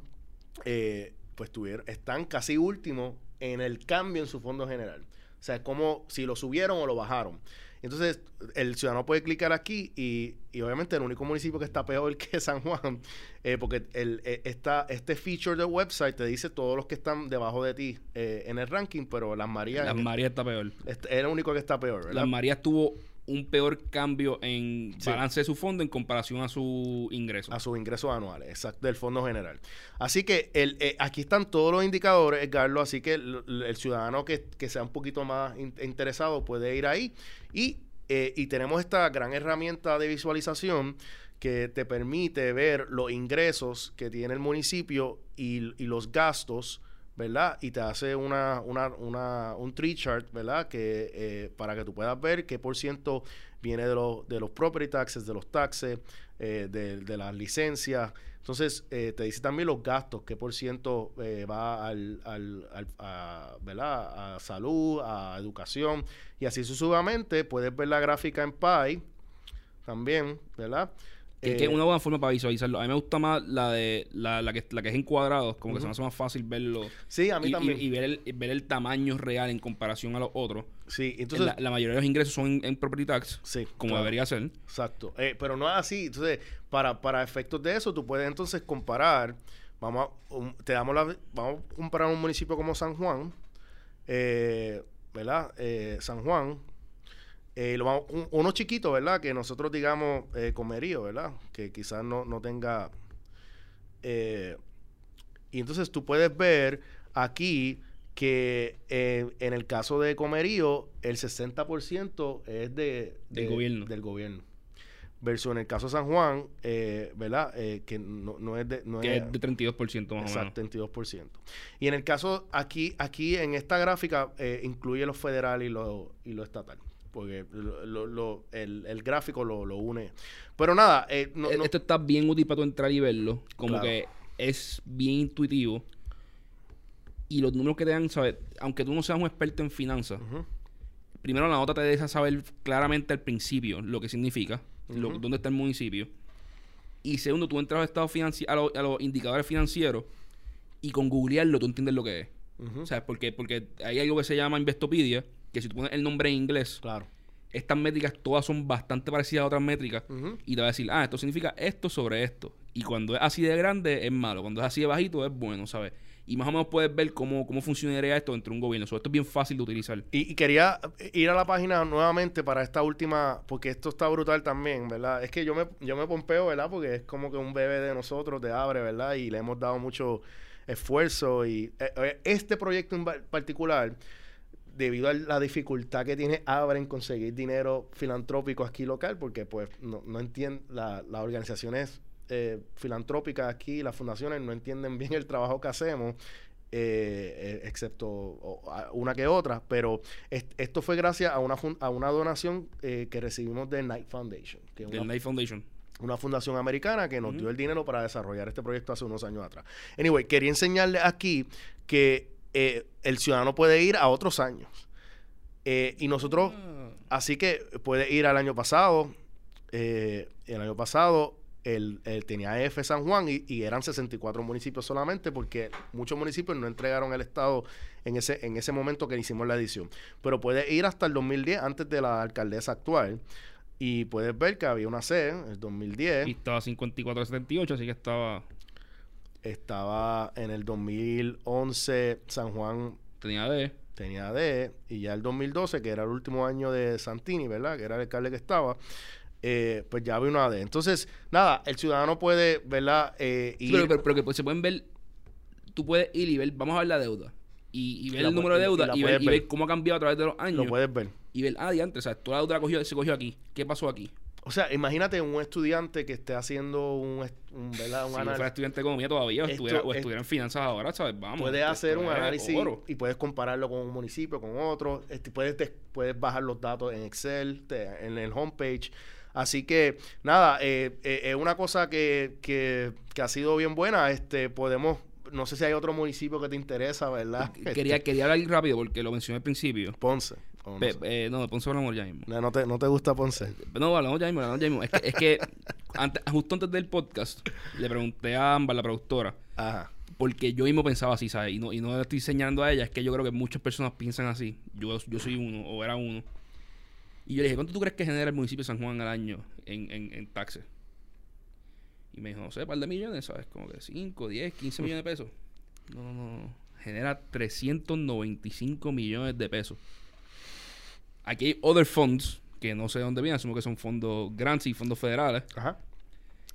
eh, pues tuvieron, están casi últimos en el cambio en su fondo general. O sea, es como si lo subieron o lo bajaron. Entonces, el ciudadano puede clicar aquí y, y, obviamente el único municipio que está peor [laughs] que San Juan, eh, porque el, eh, este feature del website te dice todos los que están debajo de ti eh, en el ranking, pero Las Marías... Las Marías está peor. Es, el único que está peor, ¿verdad? Las Marías tuvo un peor cambio en balance de su fondo en comparación a su ingreso. A sus ingresos anuales, exacto, del fondo general. Así que el, eh, aquí están todos los indicadores, Carlos, así que el, ciudadano que, sea un poquito más interesado puede ir ahí y, eh, y tenemos esta gran herramienta de visualización que te permite ver los ingresos que tiene el municipio y, y los gastos ¿verdad? Y te hace una, una, una, un tree chart, ¿verdad? Que, eh, para que tú puedas ver qué por ciento viene de, los de los property taxes, de los taxes, eh, de, las licencias. Entonces, eh, te dice también los gastos, qué por ciento va al, al, a, ¿verdad? a salud, a educación. Y así sucesivamente, puedes ver la gráfica en Pi también, ¿verdad? Que, es una buena forma para visualizarlo. A mí me gusta más la de la, la, que, la que es en cuadrados, como que se me hace más fácil verlo. Sí, a mí también. Y, ver, el, ver el tamaño real en comparación a los otros. Sí, entonces. La, mayoría de los ingresos son en, property tax, sí, como debería ser. Exacto. Eh, pero no es así. Entonces, para, para efectos de eso, tú puedes entonces comparar. Vamos a, te damos la, vamos a comparar un municipio como San Juan, eh, ¿verdad? Eh, San Juan eh, uno chiquito, ¿verdad? Que nosotros digamos eh, comerío, ¿verdad? Que quizás no, no tenga... Eh, y entonces tú puedes ver aquí que eh, en el caso de comerío, el 60% es de, del gobierno. Del gobierno. Versus en el caso de San Juan, ¿verdad? que no, es de... No que es, de 32% más exacto, o menos. 32%. Y en el caso aquí, aquí en esta gráfica, incluye lo federal y lo, y lo estatal porque el, gráfico lo, une. Pero nada, eh, e-, esto está bien útil para tú entrar y verlo, como que es bien intuitivo. Y los números que te dan, ¿sabes? Aunque tú no seas un experto en finanzas, primero la nota te deja saber claramente al principio lo que significa, dónde está el municipio. Y segundo, tú entras a, estado a, a, los indicadores financieros y con googlearlo tú entiendes lo que es. ¿Sabes? Porque, porque hay algo que se llama Investopedia, que si tú pones el nombre en inglés, claro. estas métricas todas son bastante parecidas a otras métricas y te va a decir, ah, esto significa esto sobre esto. Y cuando es así de grande es malo, cuando es así de bajito es bueno, ¿sabes? Y más o menos puedes ver cómo, cómo funcionaría esto dentro de un gobierno. Esto es bien fácil de utilizar. Y, quería ir a la página nuevamente para esta última, porque esto está brutal también, ¿verdad? Es que yo me, yo me pompeo, ¿verdad? Porque es como que un bebé de nosotros te abre, ¿verdad? Y le hemos dado mucho esfuerzo. Y eh, eh, este proyecto en particular debido a la dificultad que tiene Abre en conseguir dinero filantrópico aquí local, porque pues no, no entienden, las organizaciones eh, filantrópicas aquí, las fundaciones no entienden bien el trabajo que hacemos, eh, eh, excepto una que otra, pero esto fue gracias a una, a una donación que recibimos de Knight Foundation. Que Knight Foundation una fundación americana que nos dio el dinero para desarrollar este proyecto hace unos años atrás. Anyway, quería enseñarle aquí que eh, el ciudadano puede ir a otros años. Eh, y nosotros, así que puede ir al año pasado. Eh, el año pasado él, tenía F San Juan y, eran 64 municipios solamente porque muchos municipios no entregaron el Estado en ese, en ese momento que hicimos la edición. Pero puede ir hasta el 2010, antes de la alcaldesa actual. Y puedes ver que había una C, el 2010. Y estaba 54-78, así que estaba estaba en el 2011 San Juan. Tenía D. Tenía D. Y ya el 2012, que era el último año de Santini, ¿verdad? Que era el alcalde que estaba. Eh, pues ya había una D. Entonces, nada, el ciudadano puede, ¿verdad? Eh, pero, pero, que pues, se pueden ver. Tú puedes ir y ver, vamos a ver la deuda. Y, ver el número de deuda y, ver, cómo ha cambiado a través de los años. Lo puedes ver. Y ver, ah, diantre, o sea, toda la deuda cogió, se cogió aquí. ¿Qué pasó aquí? O sea, imagínate un estudiante que esté haciendo un, un, ¿verdad? un si análisis. estudiante de economía todavía o, estuviera, o en finanzas ahora, ¿sabes? Vamos. Puedes hacer un análisis y puedes compararlo con un municipio, con otro. Este, puedes, puedes bajar los datos en Excel, en el homepage. Así que, nada, eh, eh, es una cosa que, que, que ha sido bien buena. Este, podemos no sé si hay otro municipio que te interesa, ¿verdad? Quería, este. quería hablar rápido porque lo mencioné al principio. Ponce. Eh, no, de Ponce hablamos ya mismo. No, te, ¿No te gusta Ponce? No, hablamos ya mismo, hablamos ya mismo. Es que, es que [laughs] antes, justo antes del podcast, le pregunté a Ámbar, la productora, Ajá. porque yo mismo pensaba así, ¿sabes? Y no, y no le estoy señalando a ella, es que yo creo que muchas personas piensan así. Yo, yo soy uno, o era uno. Y yo le dije, ¿cuánto tú crees que genera el municipio de San Juan al año en, en, en taxes? Y me dijo, no sé, un par de millones, ¿sabes? Como que 5, 10, 15 millones de pesos. No, no, no. Genera 395 millones de pesos. Aquí hay other funds, que no sé de dónde vienen, asumo que son fondos grants y fondos federales. Ajá.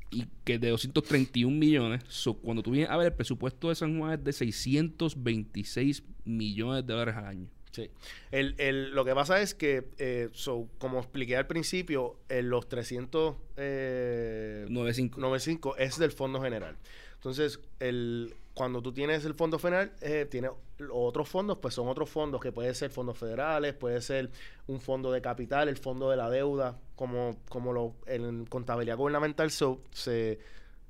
Y que de 231 millones, cuando tú vienes a ver el presupuesto de San Juan es de 626 millones de dólares al año. Sí. El, el, lo que pasa es que, eh, como expliqué al principio, los 395 eh, es del Fondo General. Entonces, el, cuando tú tienes el Fondo Federal, eh, tienes otros fondos, pues son otros fondos que pueden ser fondos federales, puede ser un fondo de capital, el fondo de la deuda, como, como lo, en contabilidad gubernamental se,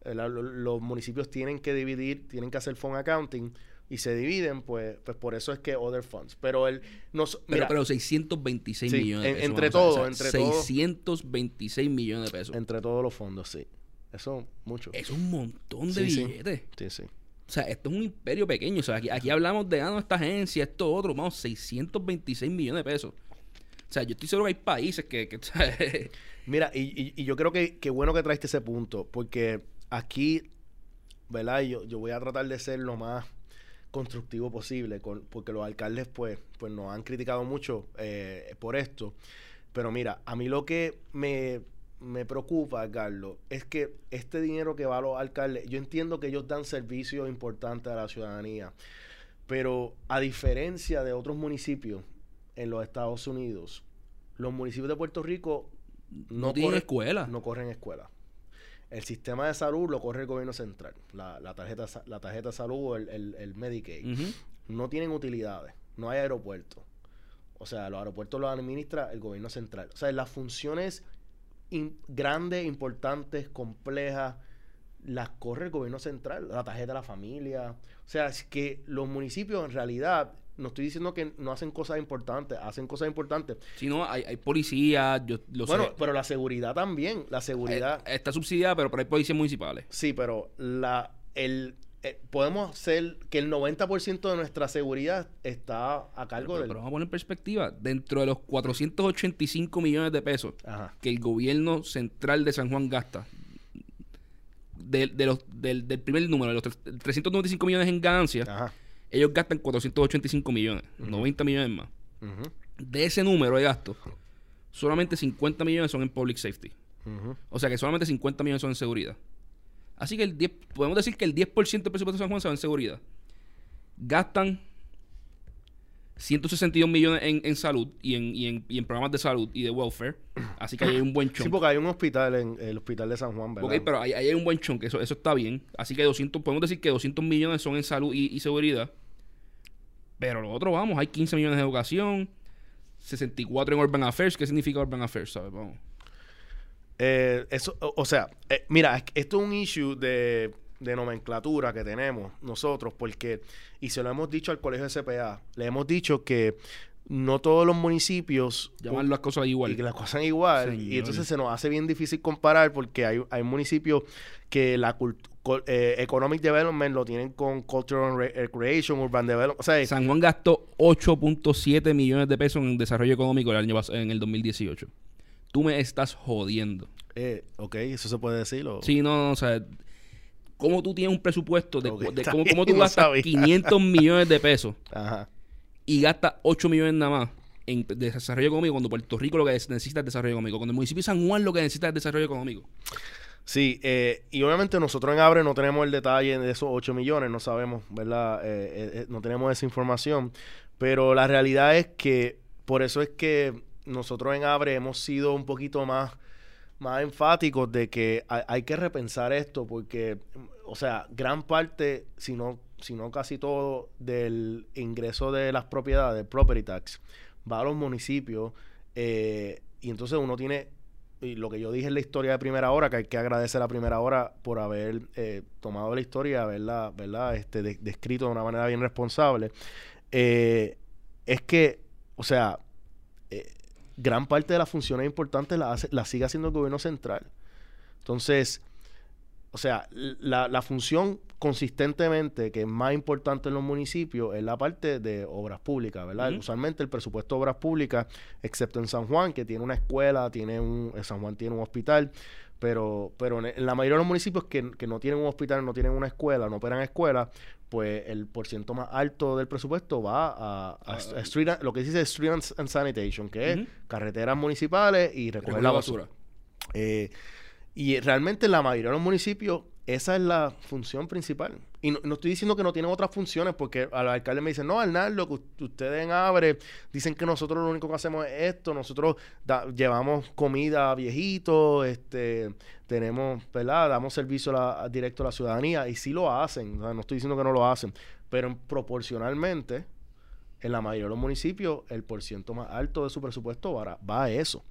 eh, los municipios tienen que dividir, tienen que hacer fund accounting y se dividen, pues, pues por eso es que other funds. Pero el nos, pero, pero 626 millones de pesos. entre todos, entre 626 millones de pesos. Entre todos los fondos, sí. Eso mucho. Es un montón de billetes. Sí. sí, O sea, esto es un imperio pequeño. O sea, aquí, aquí hablamos de, ah, esta agencia, esto otro, vamos, 626 millones de pesos. O sea, yo estoy seguro que hay países que... que [laughs] Mira, y, y, yo creo que, que bueno que traiste ese punto, porque aquí, ¿verdad? Yo, yo voy a tratar de ser lo más constructivo posible, porque los alcaldes pues, pues nos han criticado mucho eh, por esto. Pero mira, a mí lo que me, me preocupa, Carlos, es que este dinero que va a los alcaldes, yo entiendo que ellos dan servicios importantes a la ciudadanía, pero a diferencia de otros municipios en los Estados Unidos, los municipios de Puerto Rico no, tienen escuela. No corren escuela. El sistema de salud lo corre el gobierno central. La, tarjeta, la tarjeta de salud o el, el, Medicaid. No tienen utilidades. No hay aeropuertos. O sea, los aeropuertos los administra el gobierno central. O sea, las funciones grandes, importantes, complejas, las corre el gobierno central. La tarjeta de la familia. O sea, es que los municipios en realidad no estoy diciendo que no hacen cosas importantes, hacen cosas importantes. Si no, hay, hay policía, yo lo bueno, pero la seguridad también, la seguridad... Eh, está subsidiada, pero, pero hay policías municipales. Sí, pero la el eh, podemos ser que el 90% de nuestra seguridad está a cargo de... Pero vamos a poner en perspectiva, dentro de los 485 millones de pesos que el gobierno central de San Juan gasta, de, los, del, primer número, de los 395 millones en ganancias, ellos gastan 485 millones, 90 millones más. De ese número de gastos, solamente 50 millones son en public safety. O sea que solamente 50 millones son en seguridad. Así que el 10, podemos decir que el 10% del presupuesto de San Juan se va en seguridad. Gastan 162 millones en, en salud y en, y, en, y en, programas de salud y de welfare. Así que hay un buen chunk. Sí, porque hay un hospital en el hospital de San Juan, ¿verdad? Ok, pero ahí, hay un buen chunk, eso, eso está bien. Así que 200, podemos decir que 200 millones son en salud y, y seguridad. Pero lo otro, vamos, hay 15 millones de educación, 64 en Urban Affairs. ¿Qué significa Urban Affairs? ¿Sabes? Vamos. Eh, eso, o, sea, eh, mira, esto es un issue de, nomenclatura que tenemos nosotros, porque, y se lo hemos dicho al colegio de CPA, le hemos dicho que no todos los municipios llaman las cosas igual. y que las cosas igual y entonces se nos hace bien difícil comparar porque hay, hay municipios que la eh, economic development lo tienen con cultural recreation urban development o sea, San Juan gastó 8.7 millones de pesos en desarrollo económico el año en el 2018 tú me estás jodiendo. Eh, ok, eso se puede decir. Sí, no, no, o sea, ¿cómo tú tienes un presupuesto de, cómo, tú [laughs] gastas 500 millones de pesos Ajá. y gastas 8 millones nada más en desarrollo económico cuando Puerto Rico lo que necesita es desarrollo económico, cuando el municipio de San Juan lo que necesita es desarrollo económico? Sí, eh, y obviamente nosotros en Abre no tenemos el detalle de esos 8 millones, no sabemos, ¿verdad? Eh, eh, no tenemos esa información, pero la realidad es que por eso es que nosotros en Abre hemos sido un poquito más, más enfáticos de que hay, que repensar esto porque, o sea, gran parte, si no, si no casi todo, del ingreso de las propiedades, property tax, va a los municipios eh, y entonces uno tiene y lo que yo dije en la historia de primera hora, que hay que agradecer a primera hora por haber eh, tomado la historia, haberla, ¿verdad? Este, descrito de una manera bien responsable, eh, es que, o sea, gran parte de las funciones importantes las la sigue haciendo el gobierno central. Entonces, o sea, la, la, función consistentemente que es más importante en los municipios es la parte de obras públicas, ¿verdad? Usualmente el presupuesto de obras públicas, excepto en San Juan, que tiene una escuela, tiene un, San Juan tiene un hospital, pero, pero en, la mayoría de los municipios que, que, no tienen un hospital, no tienen una escuela, no operan escuelas, pues el porciento más alto del presupuesto va a, a, ah, lo que dice Street and, Sanitation, que es carreteras municipales y recoger la basura. Eh, y realmente en la mayoría de los municipios esa es la función principal. Y no, estoy diciendo que no tienen otras funciones, porque al alcalde me dicen, no, Arnaldo, que ustedes en Abre dicen que nosotros lo único que hacemos es esto, nosotros llevamos comida a viejitos, este, tenemos, ¿verdad? Damos servicio directo a la ciudadanía, y sí lo hacen, no estoy diciendo que no lo hacen, pero proporcionalmente, en la mayoría de los municipios, el porciento más alto de su presupuesto va va a eso.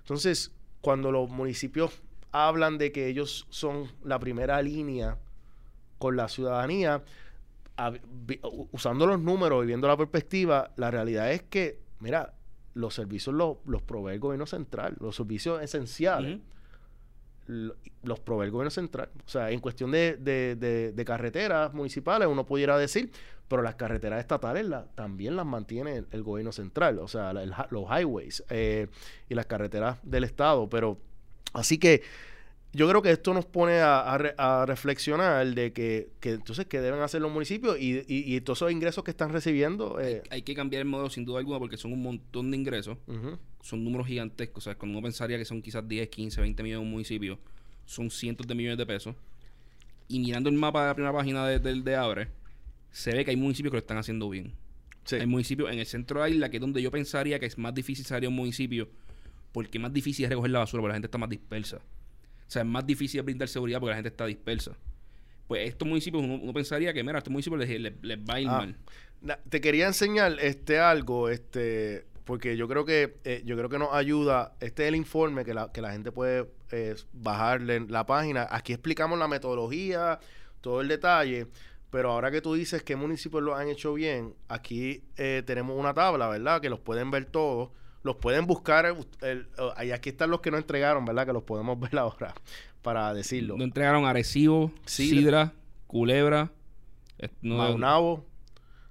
Entonces, cuando los municipios hablan de que ellos son la primera línea con la ciudadanía, usando los números y viendo la perspectiva, la realidad es que, mira, los servicios los, los provee el gobierno central, los servicios esenciales. los provee el gobierno central. O sea, en cuestión de, de, carreteras municipales, uno pudiera decir, pero las carreteras estatales también las mantiene el, gobierno central, o sea, los highways eh, y las carreteras del Estado. Pero Así que yo creo que esto nos pone a, reflexionar de que, entonces qué deben hacer los municipios y, y, todos esos ingresos que están recibiendo. Eh, hay, que cambiar el modelo sin duda alguna porque son un montón de ingresos, son números gigantescos. O sea, cuando uno pensaría que son quizás 10, 15, 20 millones de un municipio, son cientos de millones de pesos. Y mirando el mapa de la primera página del de, Abre, se ve que hay municipios que lo están haciendo bien. Hay municipios en el centro de la isla que es donde yo pensaría que es más difícil salir a un municipio porque más difícil es recoger la basura, porque la gente está más dispersa. O sea, es más difícil brindar seguridad porque la gente está dispersa. Pues estos municipios, uno, pensaría que, mira, a estos municipios les, va a ir ah, mal. te quería enseñar este algo, este, porque yo creo que eh, yo creo que nos ayuda. Este es el informe que la, que la gente puede eh, bajarle la página. Aquí explicamos la metodología, todo el detalle. Pero ahora que tú dices que municipios lo han hecho bien, aquí eh, tenemos una tabla, ¿verdad? Que los pueden ver todos los pueden buscar. El, y aquí están los que no entregaron, ¿verdad? Que los podemos [laughs] ver ahora para decirlo. No entregaron Arecibo, Sidra, Culebra, Maunabo,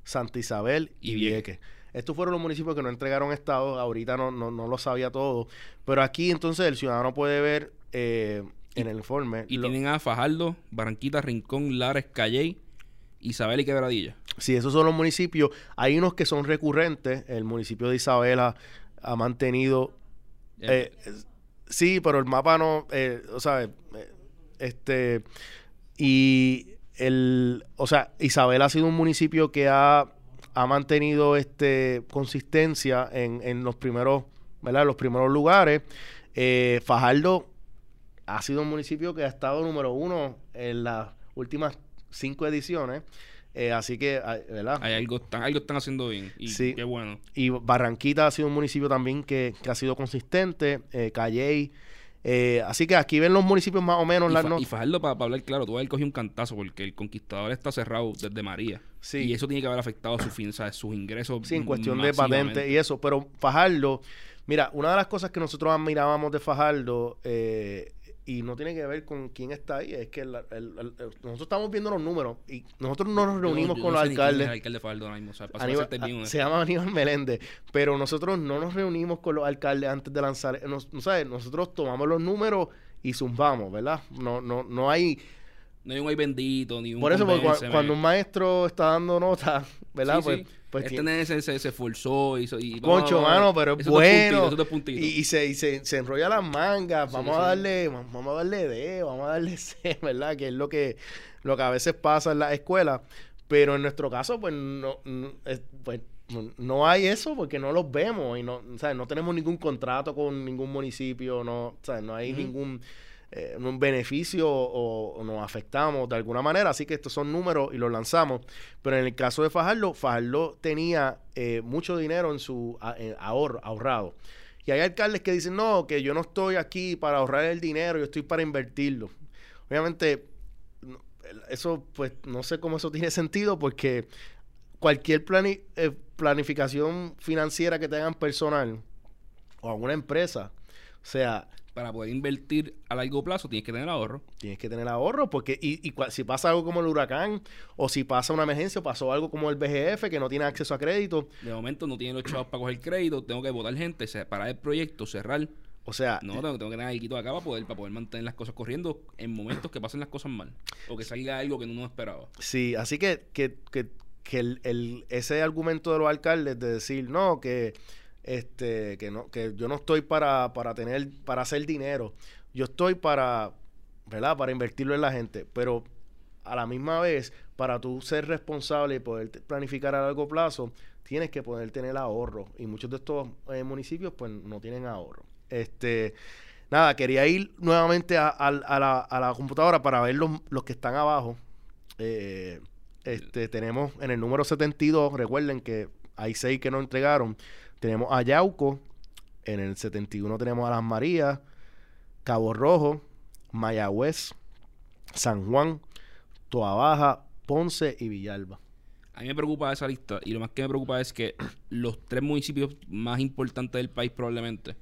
Santa Isabel y, Vieques. Estos fueron los municipios que no entregaron estado. Ahorita no, no, lo sabía todo. Pero aquí entonces el ciudadano puede ver eh, en el informe. Y tienen a Fajardo, Barranquita, Rincón, Lares, Calley, Isabel y Quebradilla. Sí, esos son los municipios. Hay unos que son recurrentes. El municipio de Isabela ha mantenido... Eh, sí, pero el mapa no, eh, o sea, eh, este, y el, o sea, Isabel ha sido un municipio que ha, ha mantenido este consistencia en, en los primeros, ¿verdad? Los primeros lugares. Fajardo ha sido un municipio que ha estado número uno en las últimas cinco ediciones. Eh, así que, ¿verdad? Hay algo, están, algo están haciendo bien. Y sí. qué bueno. Y Barranquita ha sido un municipio también que, ha sido consistente. Eh, Calley. Eh, así que aquí ven los municipios más o menos. Y, Fajardo, para hablar claro, tú haber cogido un cantazo porque el conquistador está cerrado desde María. Sí. Y eso tiene que haber afectado a su fin, sus ingresos. Sí, en cuestión de patente y eso. Pero Fajardo, mira, una de las cosas que nosotros admirábamos de Fajardo eh, y no tiene que ver con quién está ahí, es que nosotros estamos viendo los números y nosotros no nos reunimos con los alcaldes. se llama Aníbal Meléndez, pero nosotros no nos reunimos con los alcaldes antes de lanzar, no, sabes, nosotros tomamos los números y zumbamos, ¿verdad? No, no, no hay no hay un ay bendito, ni un Por eso, cuando un maestro está dando nota, ¿verdad? pues, pues este se, se, se, esforzó y, y Concho, mano, pero es bueno. y, y, se, y se, se, enrolla las mangas. vamos a darle, vamos a darle D, vamos a darle [laughs] C, ¿verdad? Que es lo que, lo que a veces pasa en la escuela. Pero en nuestro caso, pues no, no pues, no hay eso porque no los vemos y no, ¿sabes? no tenemos ningún contrato con ningún municipio, no, ¿sabes? no hay ningún eh, un beneficio o, nos afectamos de alguna manera. Así que estos son números y los lanzamos. Pero en el caso de Fajardo, Fajardo tenía eh, mucho dinero en su ahorro, ahorrado. Y hay alcaldes que dicen, no, que yo no estoy aquí para ahorrar el dinero, yo estoy para invertirlo. Obviamente, eso, pues, no sé cómo eso [laughs] tiene sentido porque cualquier eh, planificación financiera que tengan personal, o alguna empresa, o sea, para poder invertir a largo plazo tienes que tener ahorro. Tienes que tener ahorro porque y, y si pasa algo como el huracán o si pasa una emergencia o pasó algo como el BGF que no tiene acceso a crédito. De momento no tiene los chavos para coger crédito, tengo que votar gente, parar el proyecto, cerrar. O sea, no, tengo, tengo que tener algo acá para poder, para poder mantener las cosas corriendo en momentos que pasen las cosas mal o que salga algo que no esperaba. Sí, así que, que, que, que el, el, ese argumento de los alcaldes de decir, no, que este, que no, que yo no estoy para, para tener, para hacer dinero, yo estoy para, ¿verdad? Para invertirlo en la gente, pero a la misma vez, para tú ser responsable y poder planificar a largo plazo, tienes que poder tener ahorro. Y muchos de estos eh, municipios, pues, no tienen ahorro. Este, nada, quería ir nuevamente a, la, a la, computadora para ver los, los que están abajo. Eh, este, tenemos en el número 72, recuerden que hay seis que no entregaron. Tenemos a Yauco, en el 71 tenemos a Las Marías, Cabo Rojo, Mayagüez, San Juan, Toabaja, Ponce y Villalba. A mí me preocupa esa lista y lo más que me preocupa es que [clears throat] los tres municipios más importantes del país probablemente,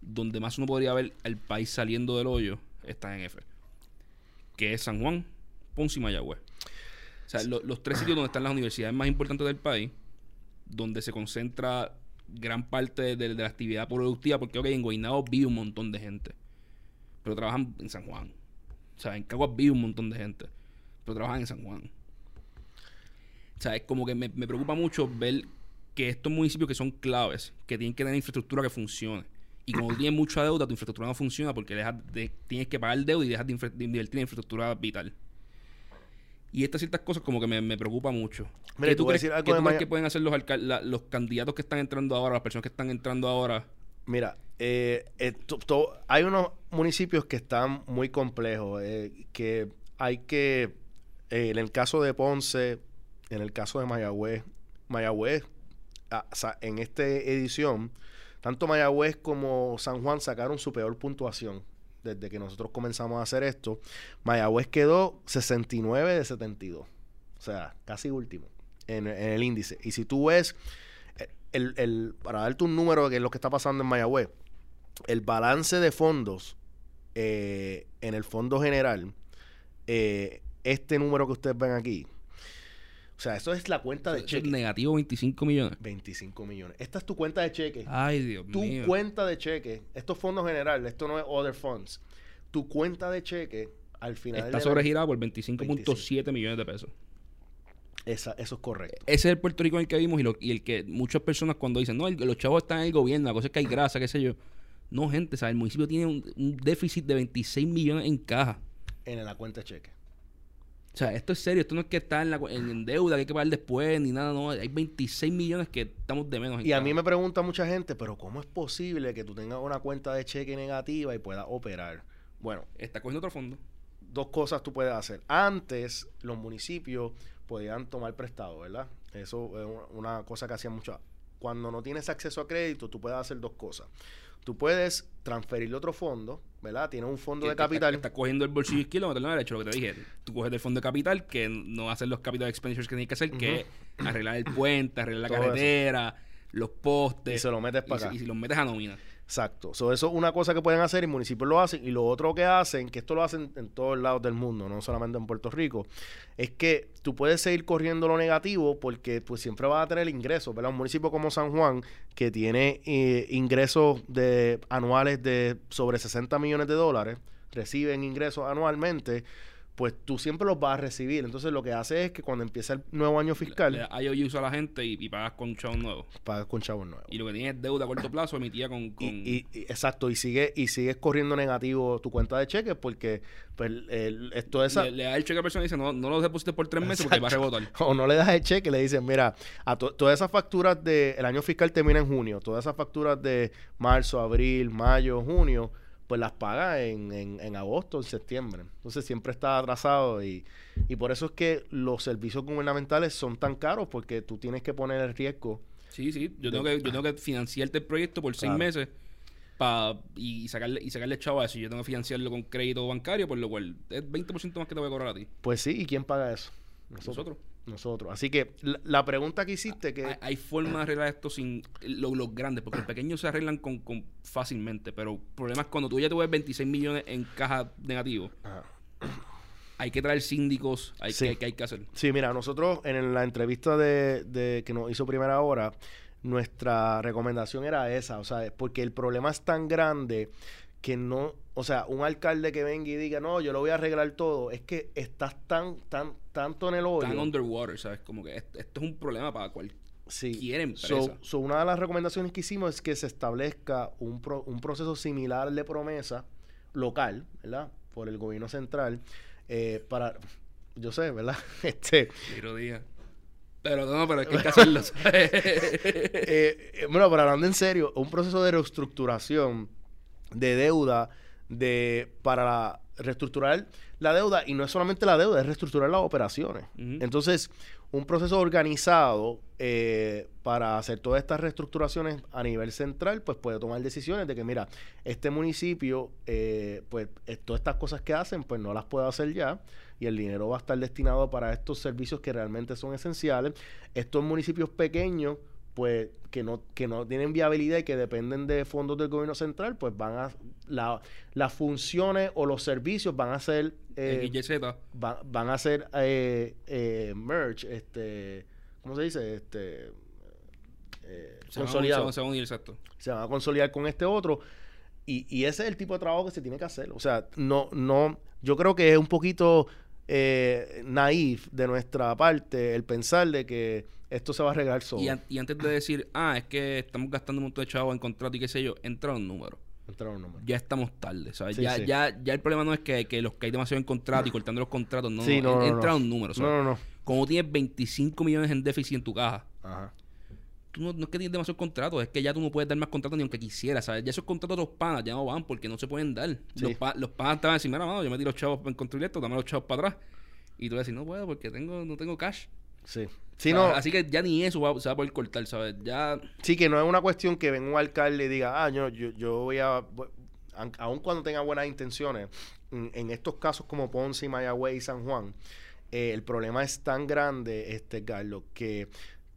donde más uno podría ver el país saliendo del hoyo, están en F. Que es San Juan, Ponce y Mayagüez. O sea, los tres sitios donde están las universidades más importantes del país, donde se concentra gran parte de, la actividad productiva, porque ok, en Guaynabo vive un montón de gente, pero trabajan en San Juan. O sea, en Caguas vive un montón de gente, pero trabajan en San Juan. O sea, es como que me, preocupa mucho ver que estos municipios que son claves, que tienen que tener infraestructura que funcione. Y como tienes mucha deuda, tu infraestructura no funciona porque dejas de, tienes que pagar deuda y dejas de invertir en infraestructura vital. Y estas ciertas cosas como que me, me preocupa mucho. ¿Qué tú crees, que pueden hacer los, los candidatos que están entrando ahora, las personas que están entrando ahora? Mira, eh, eh hay unos municipios que están muy complejos, eh, que hay que, eh, en el caso de Ponce, en el caso de Mayagüez, Mayagüez, ah, en esta edición, tanto Mayagüez como San Juan sacaron su peor puntuación desde que nosotros comenzamos a hacer esto, Mayagüez quedó 69 de 72. O sea, casi último en, el índice. Y si tú ves, eh, el, para darte un número de lo que está pasando en Mayagüez, el balance de fondos eh, en el fondo general, eh, este número que ustedes ven aquí, o sea, eso es la cuenta de cheque. negativo 25 millones. 25 millones. Esta es tu cuenta de cheque. Ay, Dios mío. Tu cuenta de cheque. Esto es fondo general, esto no es other funds. Tu cuenta de cheque al final. Está sobregirada por 25.7 millones de pesos. Esa, eso es correcto. Ese es el Puerto Rico en el que vimos y, el que muchas personas cuando dicen, no, los chavos están en el gobierno, la cosa es que hay grasa, qué sé yo. No, gente, ¿sabes? El municipio tiene un, un déficit de 26 millones en caja. En la cuenta de cheque. O sea, esto es serio, esto no es que está en, la, en, deuda, que hay que pagar después, ni nada, no. Hay 26 millones que estamos de menos. En y a mí me pregunta mucha gente, pero ¿cómo es posible que tú tengas una cuenta de cheque negativa y puedas operar? Bueno. Está cogiendo otro fondo. Dos cosas tú puedes hacer. Antes, los municipios podían tomar prestado, ¿verdad? Eso es una cosa que hacían mucho. Cuando no tienes acceso a crédito, tú puedes hacer dos cosas tú puedes transferirle otro fondo, ¿verdad? Tienes un fondo de capital. Estás cogiendo el bolsillo izquierdo, meterlo derecho, lo que te dije. Tú coges el fondo de capital, que no hacer los capital expenditures que tienes que hacer, que es arreglar el puente, arreglar la carretera, los postes. Y se lo metes para acá. Y si los metes a nómina. Exacto. eso es una cosa que pueden hacer y municipios lo hacen. Y lo otro que hacen, que esto lo hacen en todos lados del mundo, no solamente en Puerto Rico, es que tú puedes seguir corriendo lo negativo porque pues siempre vas a tener ingresos, ¿verdad? Un municipio como San Juan, que tiene eh, ingresos de, anuales de sobre 60 millones de dólares, reciben ingresos anualmente pues tú siempre los vas a recibir. Entonces lo que hace es que cuando empieza el nuevo año fiscal... Le, le a la gente y, pagas con chavos nuevos. Pagas con chavos nuevos. Y lo que tienes es deuda a corto plazo emitida con... con... Y, exacto, y sigue y sigues corriendo negativo tu cuenta de cheques porque pues, el, esto esa... Le, da el cheque a la persona y dice, no, no lo deposites por tres meses porque va a rebotar. [laughs] O no le das el cheque, le dicen, mira, a todas esas facturas de... El año fiscal termina en junio. Todas esas facturas de marzo, abril, mayo, junio pues las paga en, en, agosto, en septiembre. Entonces siempre está atrasado y, y por eso es que los servicios gubernamentales son tan caros porque tú tienes que poner el riesgo. Sí, sí, yo tengo que, yo tengo que financiarte el proyecto por seis meses pa, y, sacarle y sacarle chavo a eso. Yo tengo que financiarlo con crédito bancario, por lo cual es 20% más que te voy a cobrar a ti. Pues sí, ¿y quién paga eso? Nosotros. Nosotros. Así que la, pregunta que hiciste que... Hay, forma de arreglar esto sin los grandes, porque los pequeños se arreglan con, fácilmente, pero el problema es cuando tú ya te ves 26 millones en caja negativo. Hay que traer síndicos, hay, que, hay que hacer. Sí, mira, nosotros en la entrevista de, de que nos hizo primera hora, nuestra recomendación era esa, o sea, porque el problema es tan grande que no, o sea, un alcalde que venga y diga, no, yo lo voy a arreglar todo, es que estás tan, tan, tanto en el hoyo. Tan underwater, ¿sabes? Como que esto, es un problema para cualquier sí. empresa. So, una de las recomendaciones que hicimos es que se establezca un, un proceso similar de promesa local, ¿verdad? Por el gobierno central, eh, para, yo sé, ¿verdad? [laughs] este... Díaz. Pero no, pero hay que [laughs] hacerlo. Eh, eh, bueno, pero hablando en serio, un proceso de reestructuración de deuda de para reestructurar la deuda y no es solamente la deuda, es reestructurar las operaciones. Entonces, un proceso organizado eh, para hacer todas estas reestructuraciones a nivel central, pues puede tomar decisiones de que, mira, este municipio, eh, pues todas estas cosas que hacen, pues no las puede hacer ya y el dinero va a estar destinado para estos servicios que realmente son esenciales. Estos municipios pequeños pues que no que no tienen viabilidad y que dependen de fondos del gobierno central, pues van a la, las funciones o los servicios van a ser eh, van a ser eh, eh, merge, este, ¿cómo se dice? Este eh, consolidados. Se, se van a consolidar con este otro. Y, y ese es el tipo de trabajo que se tiene que hacer. O sea, no, no, yo creo que es un poquito eh, naif de nuestra parte el pensar de que esto se va a arreglar solo. Y, antes de decir, ah, es que estamos gastando un montón de chavos en contrato y qué sé yo, entra un número. Entra un número. Ya estamos tarde, ¿sabes? ya, ya, ya el problema no es que, que los que hay demasiado en contrato y cortando los contratos, no, no, entra un número, ¿sabes? No, no, no. Como tienes 25 millones en déficit en tu caja, Ajá. Tú no, es que tienes demasiados contratos, es que ya tú no puedes dar más contratos ni aunque quisieras, ¿sabes? Ya esos contratos de los panas ya no van porque no se pueden dar. Los, los panas te van a decir, mira, mano, yo metí los chavos en construir esto, dame los chavos para atrás. Y tú vas a decir, no puedo porque tengo, no tengo cash. Sí. Así que ya ni eso se va a poder cortar, ¿sabes? Ya... Sí, que no es una cuestión que venga un alcalde y diga, ah, yo, yo, voy a... aun cuando tenga buenas intenciones, en, estos casos como Ponce, Mayagüez y San Juan, eh, el problema es tan grande, este Carlos, que,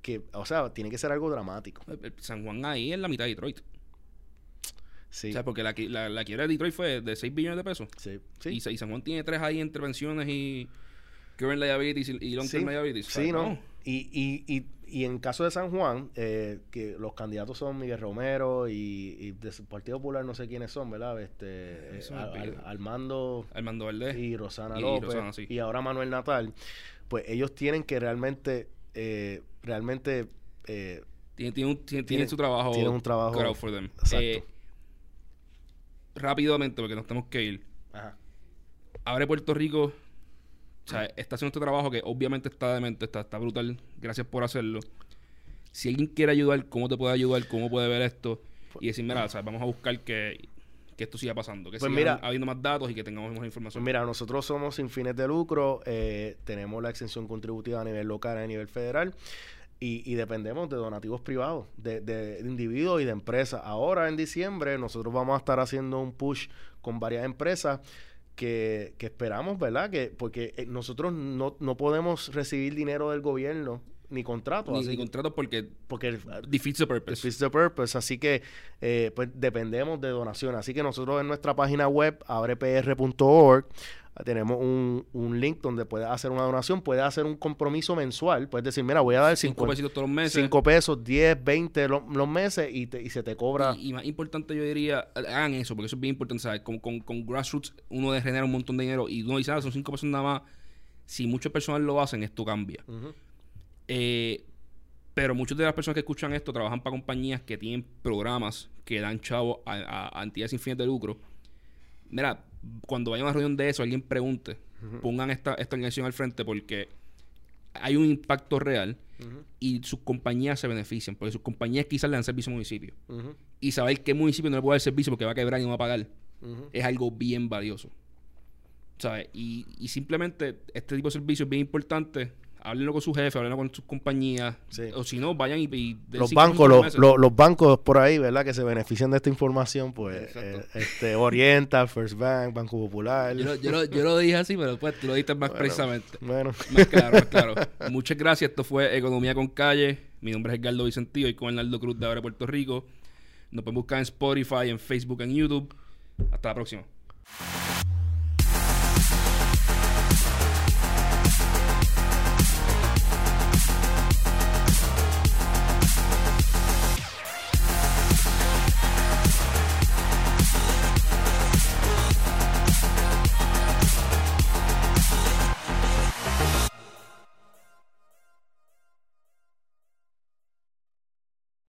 que, o sea, tiene que ser algo dramático. San Juan ahí es la mitad de Detroit. Sí. O sea, porque la, la, quiebra de Detroit fue de 6 billones de pesos. Sí. sí. Y, y San Juan tiene tres ahí intervenciones y current liabilities y long term liabilities. Sí, no. Y, y, y, y, en caso de San Juan, eh, que los candidatos son Miguel Romero y, y del Partido Popular no sé quiénes son, ¿verdad? Este, eh, Armando, Armando Valdés y Rosana López y ahora Manuel Natal, pues ellos tienen que realmente, eh, realmente... Eh, tienen, tiene, su trabajo. Tienen un trabajo. For them. Eh, rápidamente, porque nos tenemos que ir. Ajá. Abre Puerto Rico o sea, está haciendo este trabajo que obviamente está demente, está, está brutal. Gracias por hacerlo. Si alguien quiere ayudar, ¿cómo te puede ayudar? ¿Cómo puede ver esto? Y decir, mira, o sea, vamos a buscar que, esto siga pasando, que pues siga habiendo más datos y que tengamos más información. Pues mira, nosotros somos sin fines de lucro, eh, tenemos la exención contributiva a nivel local y a nivel federal. Y, dependemos de donativos privados, de, de, individuos y de empresas. Ahora en diciembre nosotros vamos a estar haciendo un push con varias empresas que, esperamos, ¿verdad? Que porque eh, nosotros no, no podemos recibir dinero del gobierno ni contratos. Ni, ni contratos porque, porque defeats the purpose. Defeats the purpose. Así que eh, pues dependemos de donaciones. Así que nosotros en nuestra página web, abrepr.org, tenemos un, un, link donde puedes hacer una donación, puedes hacer un compromiso mensual, puedes decir, mira, voy a dar 5 pesos todos los meses. 5 pesos, 10, 20 los, meses y, y, se te cobra. Y, más importante yo diría, hagan eso, porque eso es bien importante, ¿sabes? Con, con, con grassroots uno de generar un montón de dinero y uno dice, ah, son 5 pesos nada más. Si muchas personas lo hacen, esto cambia. Eh, pero muchas de las personas que escuchan esto trabajan para compañías que tienen programas que dan chavo a, a entidades sin fines de lucro. Mira, cuando vaya a una reunión de eso, alguien pregunte, pongan esta, esta organización al frente porque hay un impacto real y sus compañías se benefician, porque sus compañías quizás le dan servicio al municipio. Y saber qué municipio no le puede dar servicio porque va a quebrar y no va a pagar es algo bien valioso. ¿Sabes? Y, y simplemente este tipo de servicio es bien importante. Háblenlo con su jefe, háblenlo con sus compañías. O si no, vayan y... los bancos, los, bancos por ahí, ¿verdad? Que se benefician de esta información, pues eh, este, Oriental, First Bank, Banco Popular. Yo, lo, yo, lo, dije así, pero pues tú lo dijiste más precisamente. Bueno. Más claro, más claro. [laughs] Muchas gracias. Esto fue Economía con Calle. Mi nombre es Edgardo Vicentío y con Hernaldo Cruz de Ahora Puerto Rico. Nos pueden buscar en Spotify, en Facebook, en YouTube. Hasta la próxima.